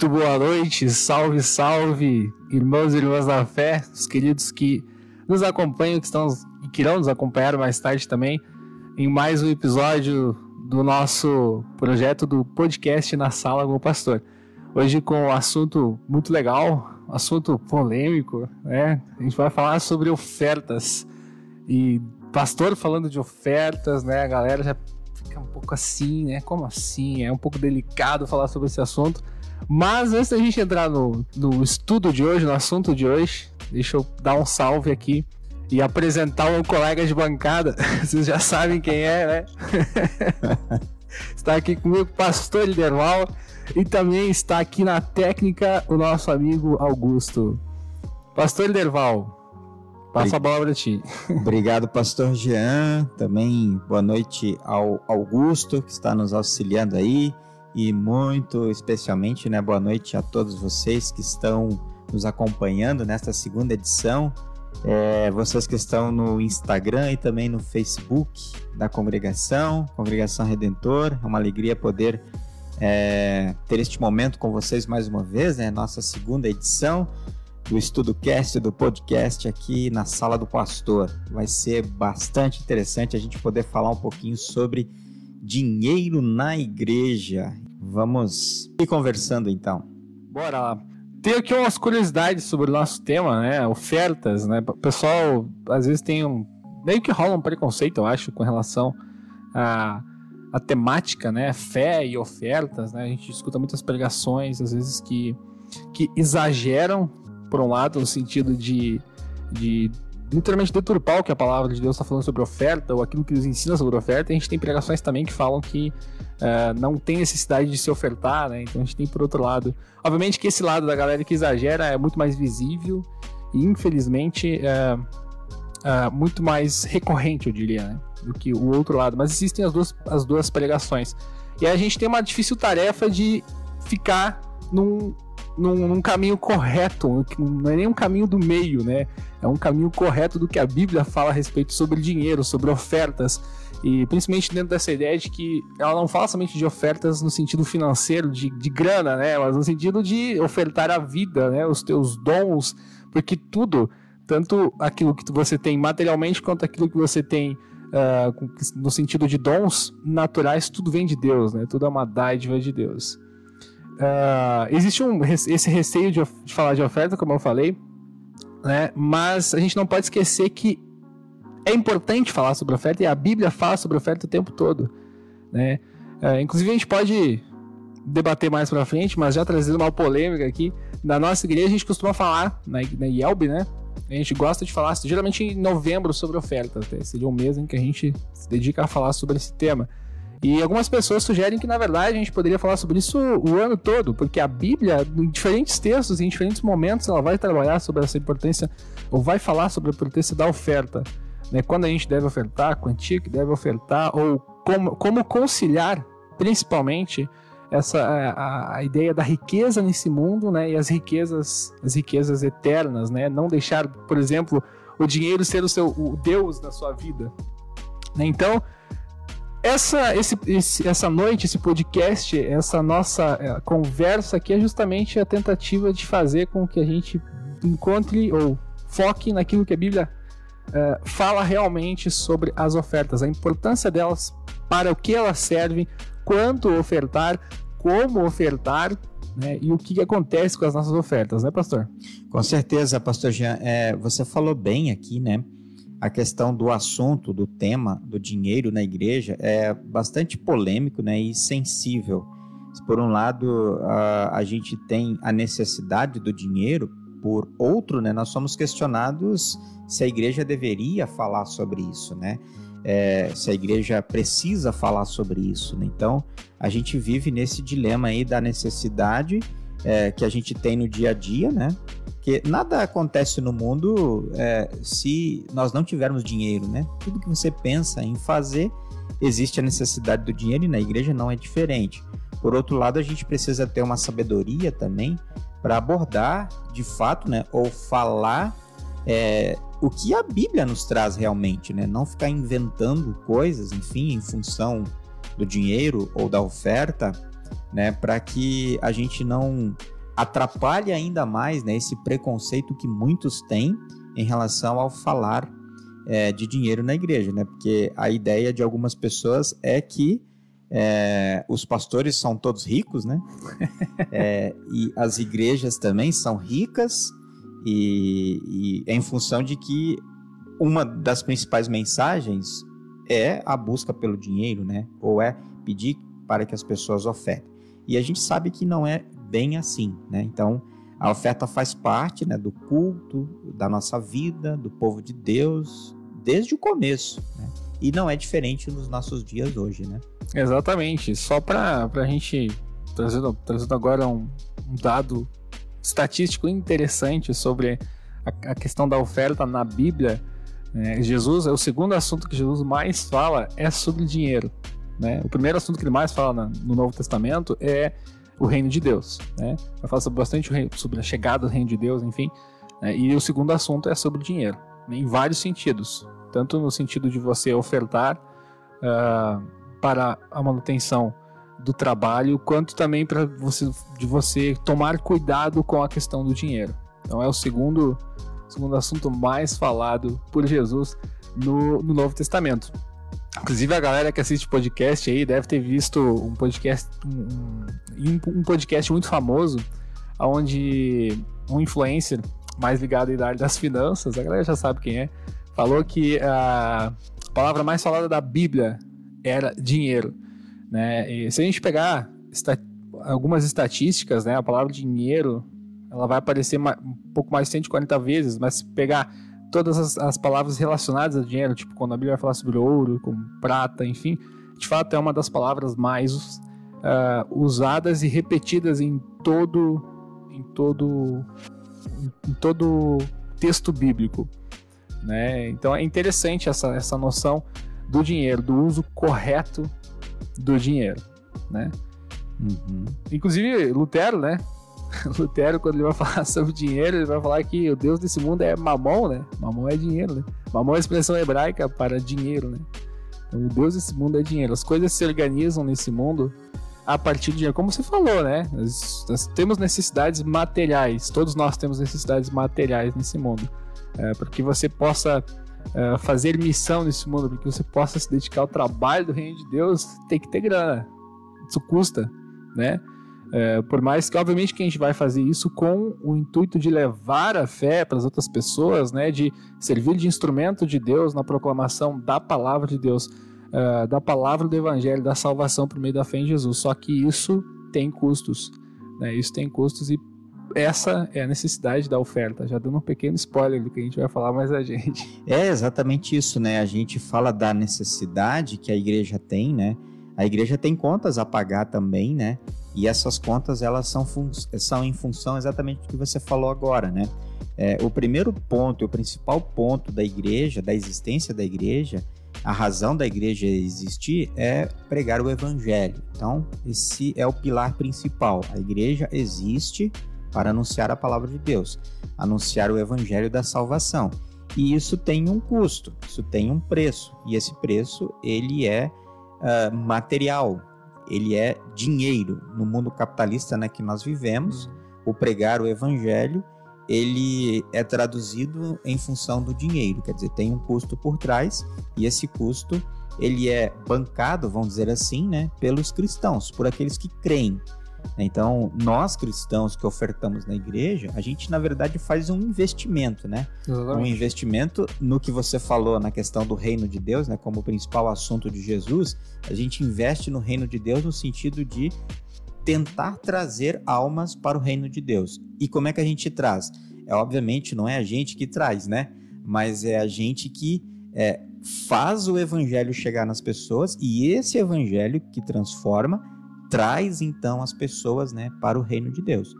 Muito boa noite, salve, salve, irmãos e irmãs da fé, os queridos que nos acompanham, que estão e que irão nos acompanhar mais tarde também, em mais um episódio do nosso projeto do podcast Na Sala com o Pastor. Hoje com um assunto muito legal, assunto polêmico, né? A gente vai falar sobre ofertas. E pastor falando de ofertas, né? A galera já fica um pouco assim, né? Como assim? É um pouco delicado falar sobre esse assunto. Mas antes da gente entrar no, no estudo de hoje, no assunto de hoje, deixa eu dar um salve aqui e apresentar um colega de bancada. Vocês já sabem quem é, né? está aqui comigo pastor Liderval e também está aqui na técnica o nosso amigo Augusto. Pastor Liderval, passa a bola para ti. Obrigado, pastor Jean. Também boa noite ao Augusto, que está nos auxiliando aí e muito especialmente, né, boa noite a todos vocês que estão nos acompanhando nesta segunda edição. É, vocês que estão no Instagram e também no Facebook da congregação, Congregação Redentor. É uma alegria poder é, ter este momento com vocês mais uma vez, né? Nossa segunda edição do Estudo Cast, do podcast aqui na Sala do Pastor. Vai ser bastante interessante a gente poder falar um pouquinho sobre dinheiro na igreja. Vamos ir conversando então. Bora lá. Tem aqui umas curiosidades sobre o nosso tema, né? Ofertas, né? O pessoal às vezes tem um. meio que rola um preconceito, eu acho, com relação a, a temática, né? Fé e ofertas, né? A gente escuta muitas pregações, às vezes, que, que exageram, por um lado, no sentido de, de literalmente deturpar o que a palavra de Deus está falando sobre oferta, ou aquilo que nos ensina sobre oferta. E a gente tem pregações também que falam que uh, não tem necessidade de se ofertar, né? Então a gente tem por outro lado. Obviamente que esse lado da galera que exagera é muito mais visível e infelizmente é, é muito mais recorrente, eu diria, né? Do que o outro lado. Mas existem as duas, as duas pregações. E a gente tem uma difícil tarefa de ficar num num, num, caminho correto, não é nem um caminho do meio, né? É um caminho correto do que a Bíblia fala a respeito sobre dinheiro, sobre ofertas, e principalmente dentro dessa ideia de que ela não fala somente de ofertas no sentido financeiro, de, de grana, né? Mas no sentido de ofertar a vida, né? Os teus dons, porque tudo, tanto aquilo que você tem materialmente quanto aquilo que você tem uh, no sentido de dons naturais, tudo vem de Deus, né? Tudo é uma dádiva de Deus. Uh, existe um, esse receio de, de, falar de oferta, como eu falei, né? mas a gente não pode esquecer que é importante falar sobre oferta e a Bíblia fala sobre oferta o tempo todo. Né? Uh, inclusive, a gente pode debater mais pra frente, mas já trazendo uma polêmica aqui. Na nossa igreja, a gente costuma falar, na, na IELB, né? A gente gosta de falar, geralmente em novembro, sobre ofertas. Né? Seria um mês em que a gente se dedica a falar sobre esse tema. E algumas pessoas sugerem que, na verdade, a gente poderia falar sobre isso o ano todo, porque a Bíblia, em diferentes textos, em diferentes momentos, ela vai trabalhar sobre essa importância, ou vai falar sobre a importância da oferta. Né? Quando a gente deve ofertar, a quantia que deve ofertar, ou como, como conciliar, principalmente, essa a, a, ideia da riqueza nesse mundo, né, e as riquezas, as riquezas eternas, né, não deixar, por exemplo, o dinheiro ser o seu o Deus da sua vida. Né? Então, essa, esse, esse, essa noite, esse podcast, essa nossa é, conversa aqui é justamente a tentativa de fazer com que a gente encontre ou foque naquilo que a Bíblia é, fala realmente sobre as ofertas, a importância delas, para o que elas servem, quanto ofertar, como ofertar né, e o que acontece com as nossas ofertas, né, pastor? Com certeza, pastor Jean. É, você falou bem aqui, né? A questão do assunto, do tema do dinheiro na igreja é bastante polêmico né, e sensível. por um lado a, a gente tem a necessidade do dinheiro, por outro, né, nós somos questionados se a igreja deveria falar sobre isso, né? É, se a igreja precisa falar sobre isso. Né? Então, a gente vive nesse dilema aí da necessidade é, que a gente tem no dia a dia, né? Porque nada acontece no mundo é, se nós não tivermos dinheiro, né? Tudo que você pensa em fazer, existe a necessidade do dinheiro e na igreja não é diferente. Por outro lado, a gente precisa ter uma sabedoria também para abordar, de fato, né? Ou falar é, o que a Bíblia nos traz realmente, né? Não ficar inventando coisas, enfim, em função do dinheiro ou da oferta, né, para que a gente não atrapalhe ainda mais né, esse preconceito que muitos têm em relação ao falar é, de dinheiro na igreja, né? Porque a ideia de algumas pessoas é que é, os pastores são todos ricos, né? é, e as igrejas também são ricas e, e é em função de que uma das principais mensagens é a busca pelo dinheiro, né? Ou é pedir para que as pessoas ofertem. E a gente sabe que não é bem assim, né? Então, a oferta faz parte né, do culto, da nossa vida, do povo de Deus, desde o começo, né? E não é diferente nos nossos dias hoje, né? Exatamente. Só para a gente trazendo, trazendo agora um, um, dado estatístico interessante sobre a, a questão da oferta na Bíblia. Né? Jesus é o segundo assunto que Jesus mais fala é sobre dinheiro. Né? O primeiro assunto que ele mais fala na, no Novo Testamento é o reino de Deus. Né? Falar sobre bastante sobre a chegada do reino de Deus, enfim. Né? E o segundo assunto é sobre dinheiro, né? em vários sentidos. Tanto no sentido de você ofertar uh, para a manutenção do trabalho, quanto também para você de você tomar cuidado com a questão do dinheiro. Então é o segundo, segundo assunto mais falado por Jesus no, no Novo Testamento. Inclusive a galera que assiste podcast aí deve ter visto um podcast um, um, podcast muito famoso onde um influencer mais ligado à área das finanças, a galera já sabe quem é, falou que a palavra mais falada da Bíblia era dinheiro. Né? E se a gente pegar algumas estatísticas, né, a palavra dinheiro ela vai aparecer um pouco mais de 140 vezes, mas se pegar todas as, as, palavras relacionadas a dinheiro, tipo quando a Bíblia vai falar sobre ouro, como prata, enfim, de fato é uma das palavras mais uh, usadas e repetidas em todo em todo em todo texto bíblico, né? Então é interessante essa, essa noção do dinheiro, do uso correto do dinheiro, né? Uhum. Inclusive, Lutero, né? Lutero, quando ele vai falar sobre dinheiro, ele vai falar que o Deus desse mundo é mamon, né? Mamon é dinheiro, né? Mamon é a expressão hebraica para dinheiro, né? Então, o Deus desse mundo é dinheiro. As coisas se organizam nesse mundo a partir de dinheiro. Como você falou, né? Nós, nós temos necessidades materiais. Todos nós temos necessidades materiais nesse mundo. É, para que você possa uh, fazer missão nesse mundo, para que você possa se dedicar ao trabalho do reino de Deus, tem que ter grana. Isso custa, né? Uh, por mais que, obviamente, que a gente vai fazer isso com o intuito de levar a fé para as outras pessoas, né? De servir de instrumento de Deus na proclamação da palavra de Deus, uh, da palavra do Evangelho, da salvação por meio da fé em Jesus. Só que isso tem custos, né? Isso tem custos e essa é a necessidade da oferta. Já dando um pequeno spoiler do que a gente vai falar mais a gente. É exatamente isso, né? A gente fala da necessidade que a igreja tem, né? A igreja tem contas a pagar também, né? E essas contas elas são, são em função exatamente do que você falou agora, né? É, o primeiro ponto, o principal ponto da igreja, da existência da igreja, a razão da igreja existir é pregar o evangelho. Então, esse é o pilar principal. A igreja existe para anunciar a palavra de Deus, anunciar o evangelho da salvação. E isso tem um custo, isso tem um preço, e esse preço ele é uh, material, ele é dinheiro. No mundo capitalista né, que nós vivemos, o pregar o evangelho ele é traduzido em função do dinheiro, quer dizer, tem um custo por trás e esse custo ele é bancado, vamos dizer assim, né, pelos cristãos, por aqueles que creem. Então, nós cristãos que ofertamos na igreja, a gente na verdade faz um investimento, né? Exatamente. Um investimento no que você falou na questão do reino de Deus, né? Como principal assunto de Jesus, a gente investe no reino de Deus no sentido de tentar trazer almas para o reino de Deus. E como é que a gente traz? É obviamente não é a gente que traz, né? Mas é a gente que é, faz o evangelho chegar nas pessoas e esse evangelho que transforma traz então as pessoas né, para o reino de Deus.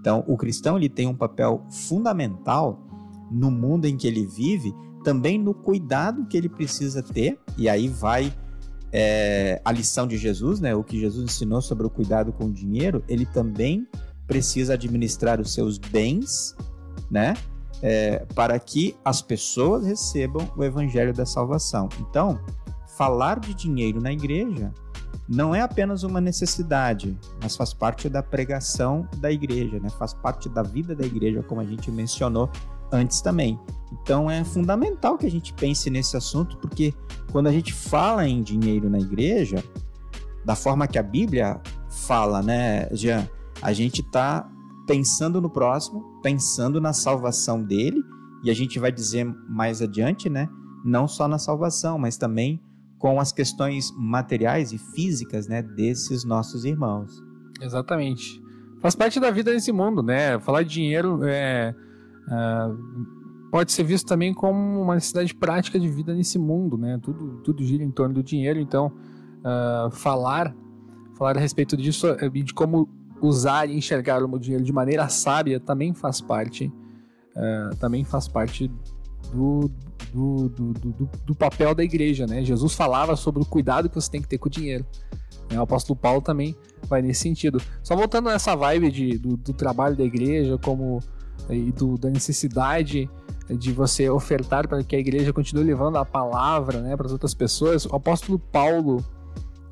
Então, o cristão ele tem um papel fundamental no mundo em que ele vive, também no cuidado que ele precisa ter, e aí vai é, a lição de Jesus, né, o que Jesus ensinou sobre o cuidado com o dinheiro, ele também precisa administrar os seus bens, né, é, para que as pessoas recebam o evangelho da salvação. Então, falar de dinheiro na igreja não é apenas uma necessidade, mas faz parte da pregação da igreja, né? faz parte da vida da igreja, como a gente mencionou antes também. Então é fundamental que a gente pense nesse assunto, porque quando a gente fala em dinheiro na igreja, da forma que a Bíblia fala, né, Jean? A gente está pensando no próximo, pensando na salvação dele, e a gente vai dizer mais adiante, né? Não só na salvação, mas também com as questões materiais e físicas, né, desses nossos irmãos. Exatamente. Faz parte da vida nesse mundo, né? Falar de dinheiro é, é, pode ser visto também como uma necessidade prática de vida nesse mundo, né? Tudo, tudo gira em torno do dinheiro, então uh, falar falar a respeito disso eh, e de como usar e enxergar o dinheiro de maneira sábia também faz parte uh, também faz parte do, do, do, do, papel da igreja, né? Jesus falava sobre o cuidado que você tem que ter com o dinheiro. Né? O apóstolo Paulo também vai nesse sentido. Só voltando nessa vibe de, do, do trabalho da igreja, como e do, da necessidade de você ofertar para que a igreja continue levando a palavra né, para as outras pessoas, o apóstolo Paulo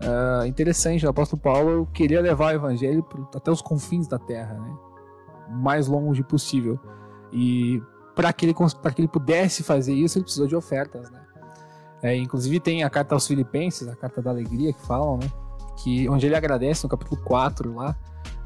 Uh, interessante, o apóstolo Paulo queria levar o evangelho até os confins da terra, né? mais longe possível. E para que, ele, que ele pudesse fazer isso, ele precisou de ofertas. Né? É, inclusive tem a carta aos Filipenses, a carta da alegria que falam, né? que, onde ele agradece no capítulo 4 lá,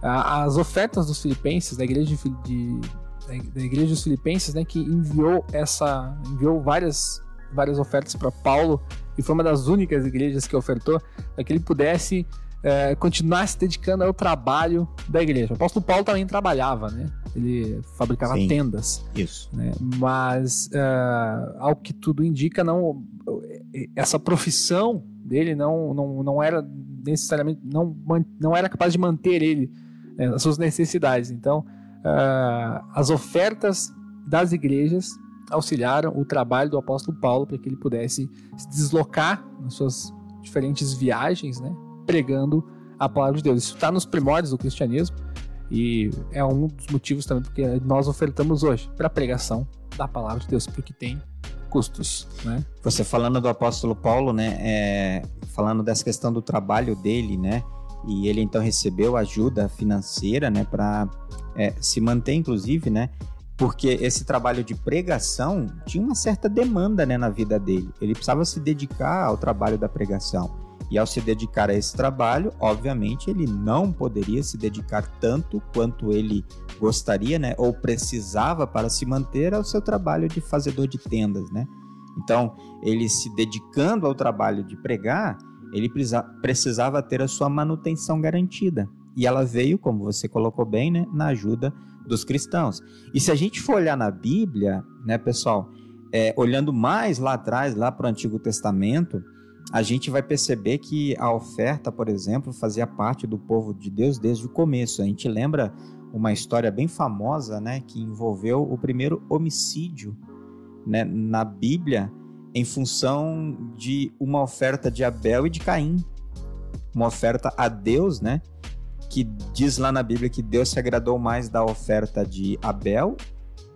as ofertas dos Filipenses, da igreja de, de da igreja dos Filipenses, né, que enviou essa enviou várias várias ofertas para Paulo e foi uma das únicas igrejas que ofertou para que ele pudesse é, continuar se dedicando ao trabalho da igreja. O apóstolo Paulo também trabalhava, né? Ele fabricava Sim, tendas. Isso. Né? Mas, uh, ao que tudo indica, não essa profissão dele não, não, não era necessariamente não, não era capaz de manter ele né, as suas necessidades. Então, uh, as ofertas das igrejas auxiliaram o trabalho do apóstolo Paulo para que ele pudesse se deslocar nas suas diferentes viagens, né, pregando a palavra de Deus. Isso está nos primórdios do cristianismo e é um dos motivos também porque nós ofertamos hoje para a pregação da palavra de Deus, porque tem custos, né? Você falando do apóstolo Paulo, né, é, falando dessa questão do trabalho dele, né, e ele então recebeu ajuda financeira, né, para é, se manter, inclusive, né, porque esse trabalho de pregação tinha uma certa demanda né, na vida dele. Ele precisava se dedicar ao trabalho da pregação. E ao se dedicar a esse trabalho, obviamente, ele não poderia se dedicar tanto quanto ele gostaria, né, ou precisava para se manter ao seu trabalho de fazedor de tendas, né? Então, ele se dedicando ao trabalho de pregar, ele precisava ter a sua manutenção garantida. E ela veio, como você colocou bem, né, na ajuda dos cristãos. E se a gente for olhar na Bíblia, né, pessoal, é, olhando mais lá atrás, lá para o Antigo Testamento, a gente vai perceber que a oferta, por exemplo, fazia parte do povo de Deus desde o começo. A gente lembra uma história bem famosa, né, que envolveu o primeiro homicídio, né, na Bíblia, em função de uma oferta de Abel e de Caim, uma oferta a Deus, né, que diz lá na Bíblia que Deus se agradou mais da oferta de Abel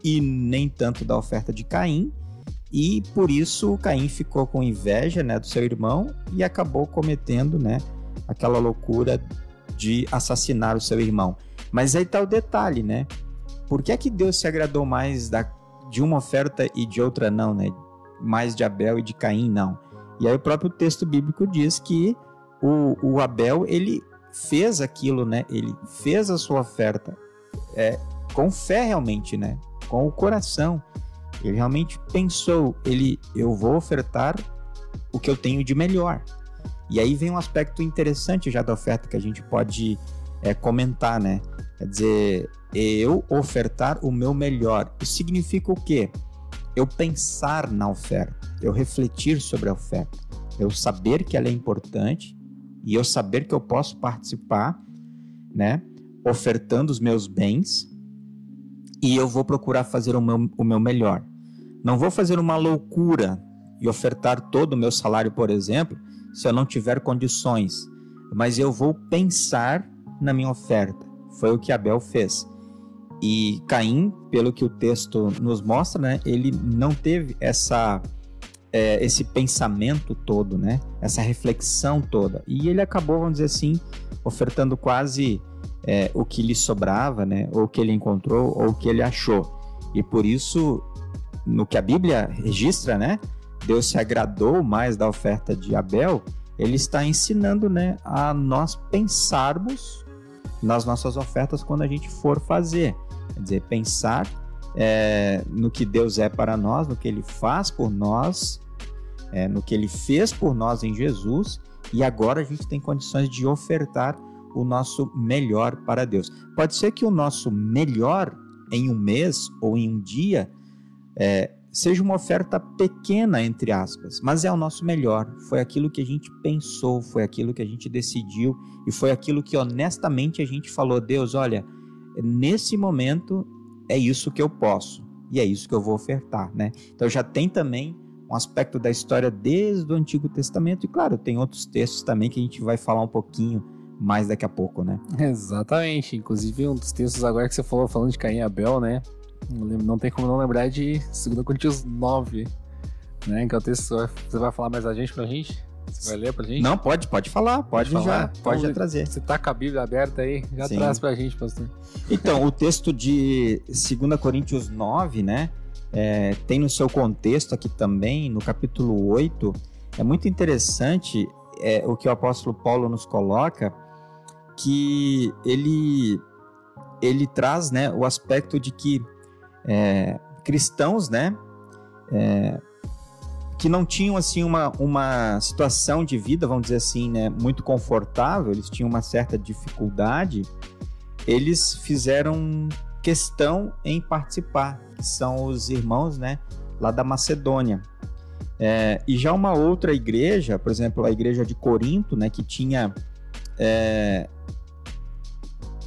e nem tanto da oferta de Caim. E por isso Caim ficou com inveja né, do seu irmão e acabou cometendo né, aquela loucura de assassinar o seu irmão. Mas aí está o detalhe, né? Por que é que Deus se agradou mais da, de uma oferta e de outra não, né? Mais de Abel e de Caim não. E aí o próprio texto bíblico diz que o, o Abel ele fez aquilo, né? Ele fez a sua oferta é, com fé realmente, né? Com o coração. Ele realmente pensou, ele, eu vou ofertar o que eu tenho de melhor. E aí vem um aspecto interessante já da oferta que a gente pode é, comentar, né? Quer dizer, eu ofertar o meu melhor. Isso significa o quê? Eu pensar na oferta, eu refletir sobre a oferta, eu saber que ela é importante e eu saber que eu posso participar, né, ofertando os meus bens, e eu vou procurar fazer o meu, o meu melhor. Não vou fazer uma loucura e ofertar todo o meu salário, por exemplo, se eu não tiver condições, mas eu vou pensar na minha oferta. Foi o que Abel fez. E Caim, pelo que o texto nos mostra, né, ele não teve essa é, esse pensamento todo, né? Essa reflexão toda. E ele acabou, vamos dizer assim, ofertando quase é, o que lhe sobrava, né? Ou o que ele encontrou, ou o que ele achou. E por isso, no que a Bíblia registra, né? Deus se agradou mais da oferta de Abel. Ele está ensinando, né, a nós pensarmos nas nossas ofertas quando a gente for fazer. Quer dizer, pensar é, no que Deus é para nós, no que Ele faz por nós, é, no que Ele fez por nós em Jesus, e agora a gente tem condições de ofertar o nosso melhor para Deus. Pode ser que o nosso melhor em um mês ou em um dia é, seja uma oferta pequena, entre aspas, mas é o nosso melhor. Foi aquilo que a gente pensou, foi aquilo que a gente decidiu e foi aquilo que honestamente a gente falou: Deus, olha, nesse momento é isso que eu posso e é isso que eu vou ofertar, né? Então já tem também um aspecto da história desde o Antigo Testamento e claro, tem outros textos também que a gente vai falar um pouquinho mais daqui a pouco, né? Exatamente. Inclusive um dos textos agora que você falou falando de Caim e Abel, né? Não, tem como não lembrar de 2 Coríntios 9, né? Que é o texto você vai falar mais a gente pra gente? Você vai ler pra gente? Não, pode, pode falar, pode, pode já, pode então, já trazer. Você tá com a Bíblia aberta aí, já Sim. traz pra gente, pastor. Então, o texto de 2 Coríntios 9, né? É, tem no seu contexto aqui também, no capítulo 8, é muito interessante é, o que o apóstolo Paulo nos coloca, que ele, ele traz né, o aspecto de que é, cristãos, né, é, que não tinham assim uma, uma situação de vida, vamos dizer assim, né, muito confortável, eles tinham uma certa dificuldade, eles fizeram questão em participar, que são os irmãos, né, lá da Macedônia. É, e já uma outra igreja, por exemplo, a igreja de Corinto, né, que tinha é,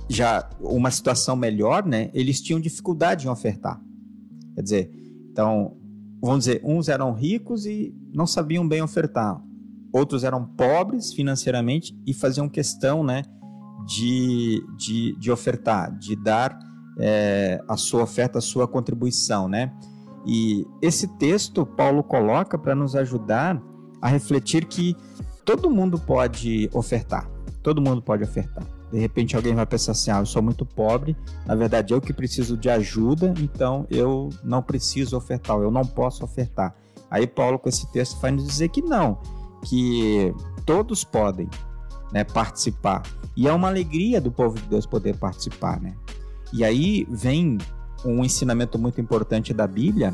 já uma situação melhor, né, eles tinham dificuldade em ofertar. Quer dizer, então vamos dizer, uns eram ricos e não sabiam bem ofertar, outros eram pobres financeiramente e faziam questão, né, de, de, de ofertar, de dar é, a sua oferta, a sua contribuição, né? E esse texto Paulo coloca para nos ajudar a refletir que todo mundo pode ofertar, todo mundo pode ofertar. De repente alguém vai pensar assim: ah, eu sou muito pobre, na verdade eu que preciso de ajuda, então eu não preciso ofertar, eu não posso ofertar. Aí Paulo com esse texto vai nos dizer que não, que todos podem né, participar. E é uma alegria do povo de Deus poder participar, né? E aí vem um ensinamento muito importante da Bíblia,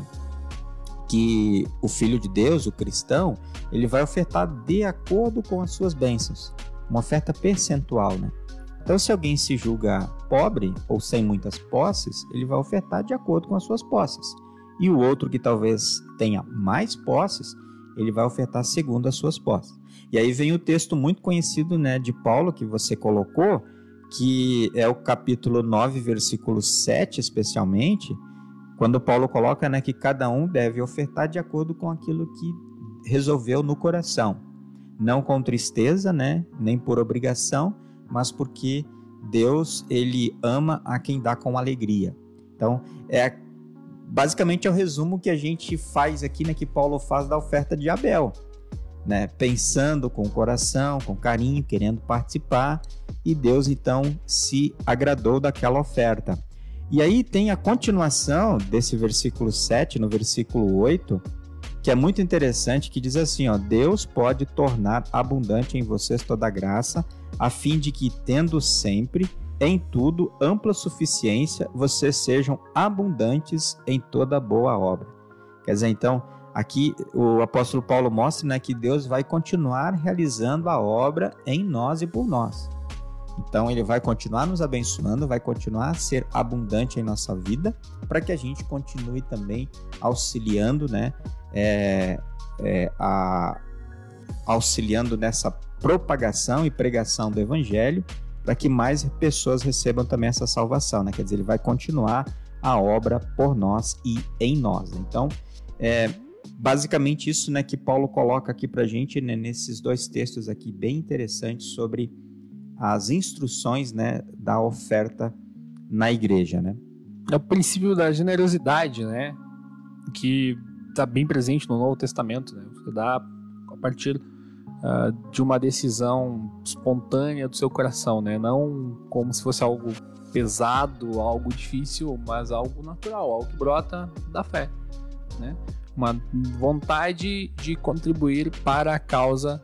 que o filho de Deus, o cristão, ele vai ofertar de acordo com as suas bênçãos, uma oferta percentual, né? Então, se alguém se julga pobre ou sem muitas posses, ele vai ofertar de acordo com as suas posses. E o outro que talvez tenha mais posses, ele vai ofertar segundo as suas posses. E aí vem o texto muito conhecido né, de Paulo que você colocou, que é o capítulo 9, versículo 7, especialmente, quando Paulo coloca né, que cada um deve ofertar de acordo com aquilo que resolveu no coração. Não com tristeza, né, nem por obrigação, mas porque Deus ele ama a quem dá com alegria. Então, é basicamente é o resumo que a gente faz aqui, né, que Paulo faz da oferta de Abel, né, pensando com o coração, com carinho, querendo participar, e Deus então se agradou daquela oferta. E aí tem a continuação desse versículo 7 no versículo 8, que é muito interessante, que diz assim, ó: Deus pode tornar abundante em vocês toda graça, a fim de que, tendo sempre, em tudo, ampla suficiência, vocês sejam abundantes em toda boa obra. Quer dizer, então, aqui o apóstolo Paulo mostra né, que Deus vai continuar realizando a obra em nós e por nós. Então, ele vai continuar nos abençoando, vai continuar a ser abundante em nossa vida, para que a gente continue também auxiliando, né, é, é, a, auxiliando nessa propagação e pregação do evangelho para que mais pessoas recebam também essa salvação, né? Quer dizer, ele vai continuar a obra por nós e em nós. Então, é basicamente isso, né, que Paulo coloca aqui para gente né, nesses dois textos aqui bem interessantes sobre as instruções, né, da oferta na igreja, né? É o princípio da generosidade, né? Que está bem presente no Novo Testamento, né? Você dá a partir uh, de uma decisão espontânea do seu coração, né? Não como se fosse algo pesado, algo difícil, mas algo natural, algo que brota da fé, né? Uma vontade de contribuir para a causa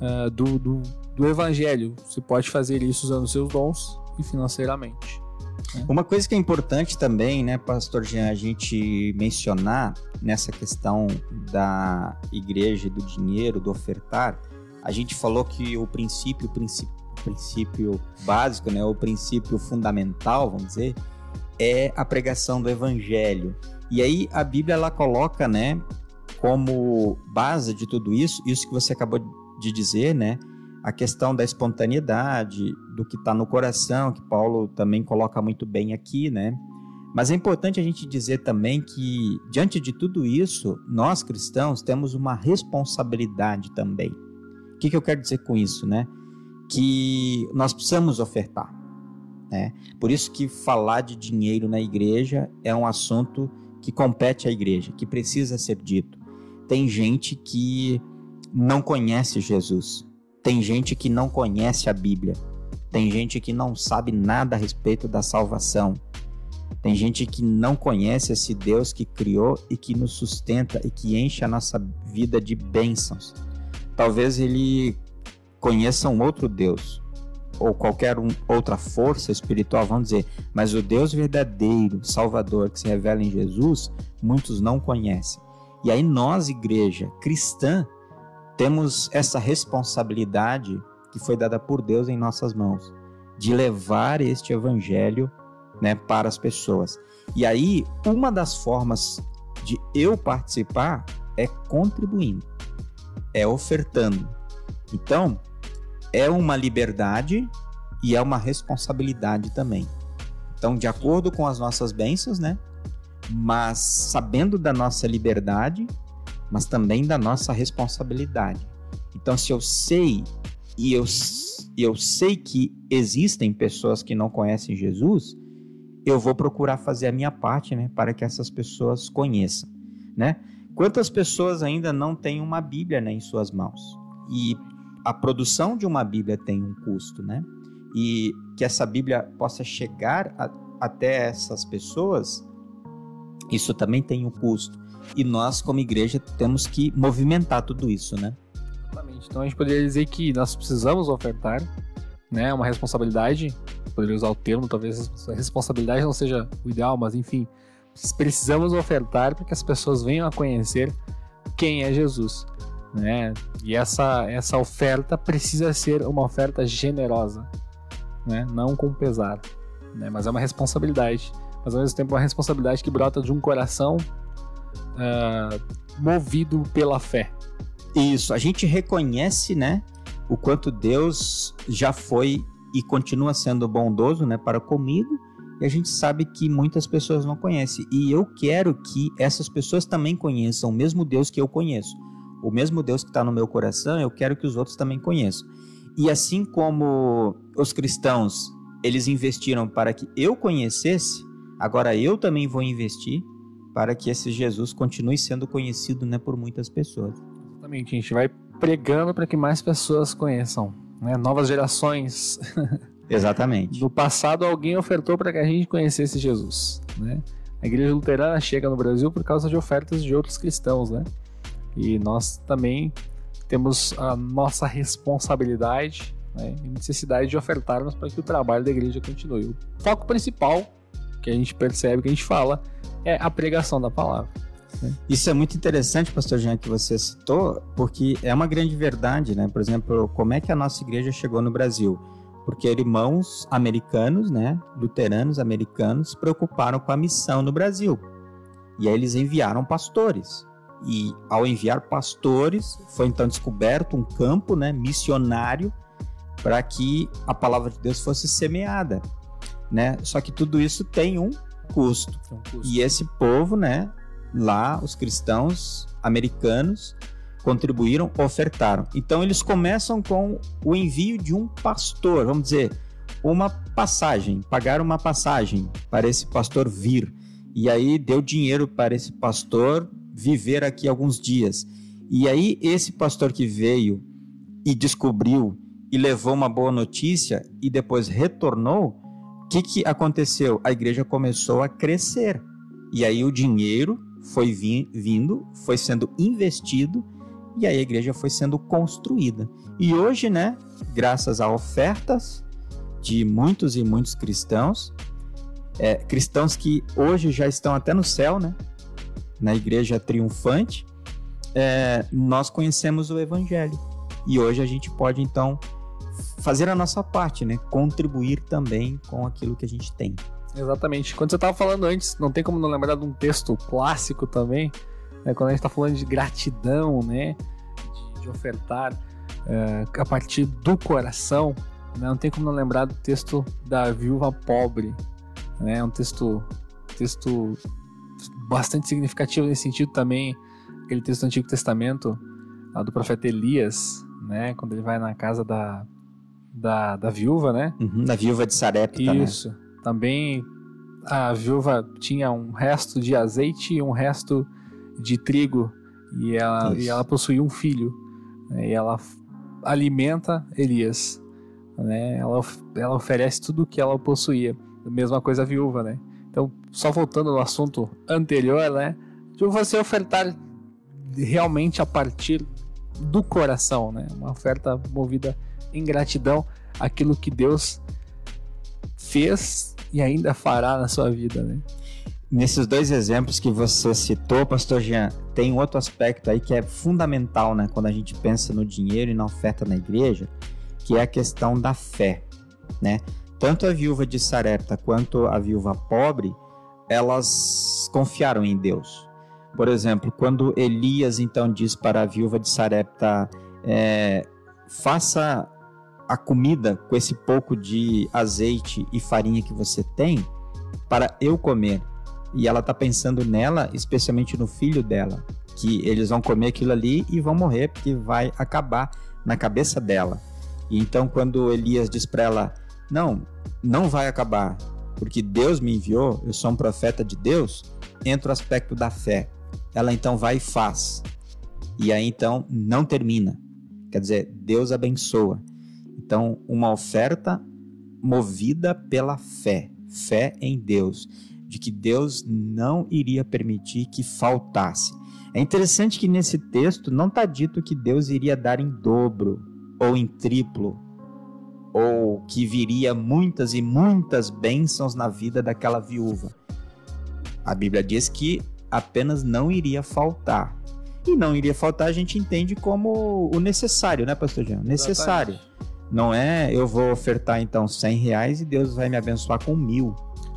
uh, do, do, do evangelho. Você pode fazer isso usando seus dons e financeiramente. Né? Uma coisa que é importante também, né, Pastor Jean, a gente mencionar nessa questão da igreja, do dinheiro, do ofertar, a gente falou que o princípio, princípio, o princípio básico, né, o princípio fundamental, vamos dizer, é a pregação do evangelho. E aí a Bíblia ela coloca, né, como base de tudo isso, isso que você acabou de dizer, né, a questão da espontaneidade, do que está no coração, que Paulo também coloca muito bem aqui, né? Mas é importante a gente dizer também que, diante de tudo isso, nós cristãos temos uma responsabilidade também. O que, que eu quero dizer com isso, né? Que nós precisamos ofertar. Né? Por isso que falar de dinheiro na igreja é um assunto que compete à igreja, que precisa ser dito. Tem gente que não conhece Jesus, tem gente que não conhece a Bíblia. Tem gente que não sabe nada a respeito da salvação. Tem gente que não conhece esse Deus que criou e que nos sustenta e que enche a nossa vida de bênçãos. Talvez ele conheça um outro Deus ou qualquer um, outra força espiritual, vamos dizer, mas o Deus verdadeiro, Salvador, que se revela em Jesus, muitos não conhecem. E aí nós, igreja cristã, temos essa responsabilidade que foi dada por Deus em nossas mãos, de levar este evangelho né, para as pessoas. E aí, uma das formas de eu participar é contribuindo, é ofertando. Então, é uma liberdade e é uma responsabilidade também. Então, de acordo com as nossas bênçãos, né? Mas sabendo da nossa liberdade, mas também da nossa responsabilidade. Então, se eu sei e eu, eu sei que existem pessoas que não conhecem Jesus, eu vou procurar fazer a minha parte, né, para que essas pessoas conheçam, né? Quantas pessoas ainda não têm uma Bíblia né, em suas mãos? E a produção de uma Bíblia tem um custo, né? E que essa Bíblia possa chegar a, até essas pessoas, isso também tem um custo. E nós, como igreja, temos que movimentar tudo isso, né? Exatamente. Então a gente poderia dizer que nós precisamos ofertar, né? Uma responsabilidade. Poderia usar o termo, talvez a responsabilidade não seja o ideal, mas enfim, precisamos ofertar para que as pessoas venham a conhecer quem é Jesus, né? E essa essa oferta precisa ser uma oferta generosa, né? Não com pesar, né? Mas é uma responsabilidade, mas ao mesmo tempo é uma responsabilidade que brota de um coração uh, movido pela fé. Isso, a gente reconhece, né, o quanto Deus já foi e continua sendo bondoso, né, para comigo, e a gente sabe que muitas pessoas não conhecem. E eu quero que essas pessoas também conheçam o mesmo Deus que eu conheço. O mesmo Deus que está no meu coração, eu quero que os outros também conheçam. E assim como os cristãos, eles investiram para que eu conhecesse, agora eu também vou investir para que esse Jesus continue sendo conhecido né, por muitas pessoas. Exatamente, a gente vai pregando para que mais pessoas conheçam, né? novas gerações. Exatamente. No passado, alguém ofertou para que a gente conhecesse Jesus. Né? A igreja luterana chega no Brasil por causa de ofertas de outros cristãos, né? E nós também temos a nossa responsabilidade né, e necessidade de ofertarmos para que o trabalho da igreja continue. O foco principal que a gente percebe, que a gente fala, é a pregação da palavra. Né? Isso é muito interessante, pastor Jean, que você citou, porque é uma grande verdade, né? Por exemplo, como é que a nossa igreja chegou no Brasil? Porque irmãos americanos, né, luteranos americanos, se preocuparam com a missão no Brasil. E aí eles enviaram pastores. E ao enviar pastores, foi então descoberto um campo, né, missionário para que a palavra de Deus fosse semeada, né? Só que tudo isso tem um custo. Um custo. E esse povo, né, lá, os cristãos americanos, contribuíram, ofertaram. Então eles começam com o envio de um pastor, vamos dizer, uma passagem, pagar uma passagem para esse pastor vir. E aí deu dinheiro para esse pastor viver aqui alguns dias. E aí, esse pastor que veio e descobriu e levou uma boa notícia e depois retornou, o que, que aconteceu? A igreja começou a crescer. E aí o dinheiro foi vi vindo, foi sendo investido e aí a igreja foi sendo construída. E hoje, né, graças a ofertas de muitos e muitos cristãos, é, cristãos que hoje já estão até no céu, né, na igreja triunfante, é, nós conhecemos o evangelho. E hoje a gente pode então fazer a nossa parte, né, contribuir também com aquilo que a gente tem. Exatamente. Quando você estava falando antes, não tem como não lembrar de um texto clássico também, né, quando a gente está falando de gratidão, né, de, de ofertar uh, a partir do coração, né, não tem como não lembrar do texto da viúva pobre, né, um texto, texto bastante significativo nesse sentido também, aquele texto do Antigo Testamento do profeta Elias, né, quando ele vai na casa da, da, da viúva, né? Uhum, da viúva de Sarepta, né? Isso. Né? Também a viúva tinha um resto de azeite e um resto de trigo e ela, e ela possuía um filho né? e ela alimenta Elias né? ela, ela oferece tudo o que ela possuía a mesma coisa a viúva né então só voltando no assunto anterior né de você ofertar realmente a partir do coração né uma oferta movida em gratidão aquilo que Deus fez e ainda fará na sua vida, né? Nesses dois exemplos que você citou, Pastor Jean, tem outro aspecto aí que é fundamental, né, quando a gente pensa no dinheiro e na oferta na igreja, que é a questão da fé, né? Tanto a viúva de Sarepta quanto a viúva pobre, elas confiaram em Deus. Por exemplo, quando Elias então diz para a viúva de Sarepta, é, faça a comida com esse pouco de azeite e farinha que você tem para eu comer. E ela tá pensando nela, especialmente no filho dela, que eles vão comer aquilo ali e vão morrer porque vai acabar na cabeça dela. E então quando Elias diz para ela: "Não, não vai acabar, porque Deus me enviou, eu sou um profeta de Deus", entra o aspecto da fé. Ela então vai e faz. E aí então não termina. Quer dizer, Deus abençoa. Então, uma oferta movida pela fé, fé em Deus, de que Deus não iria permitir que faltasse. É interessante que nesse texto não está dito que Deus iria dar em dobro ou em triplo, ou que viria muitas e muitas bênçãos na vida daquela viúva. A Bíblia diz que apenas não iria faltar. E não iria faltar, a gente entende como o necessário, né, Pastor Jean? Necessário. Exatamente. Não é eu vou ofertar então 100 reais e Deus vai me abençoar com mil.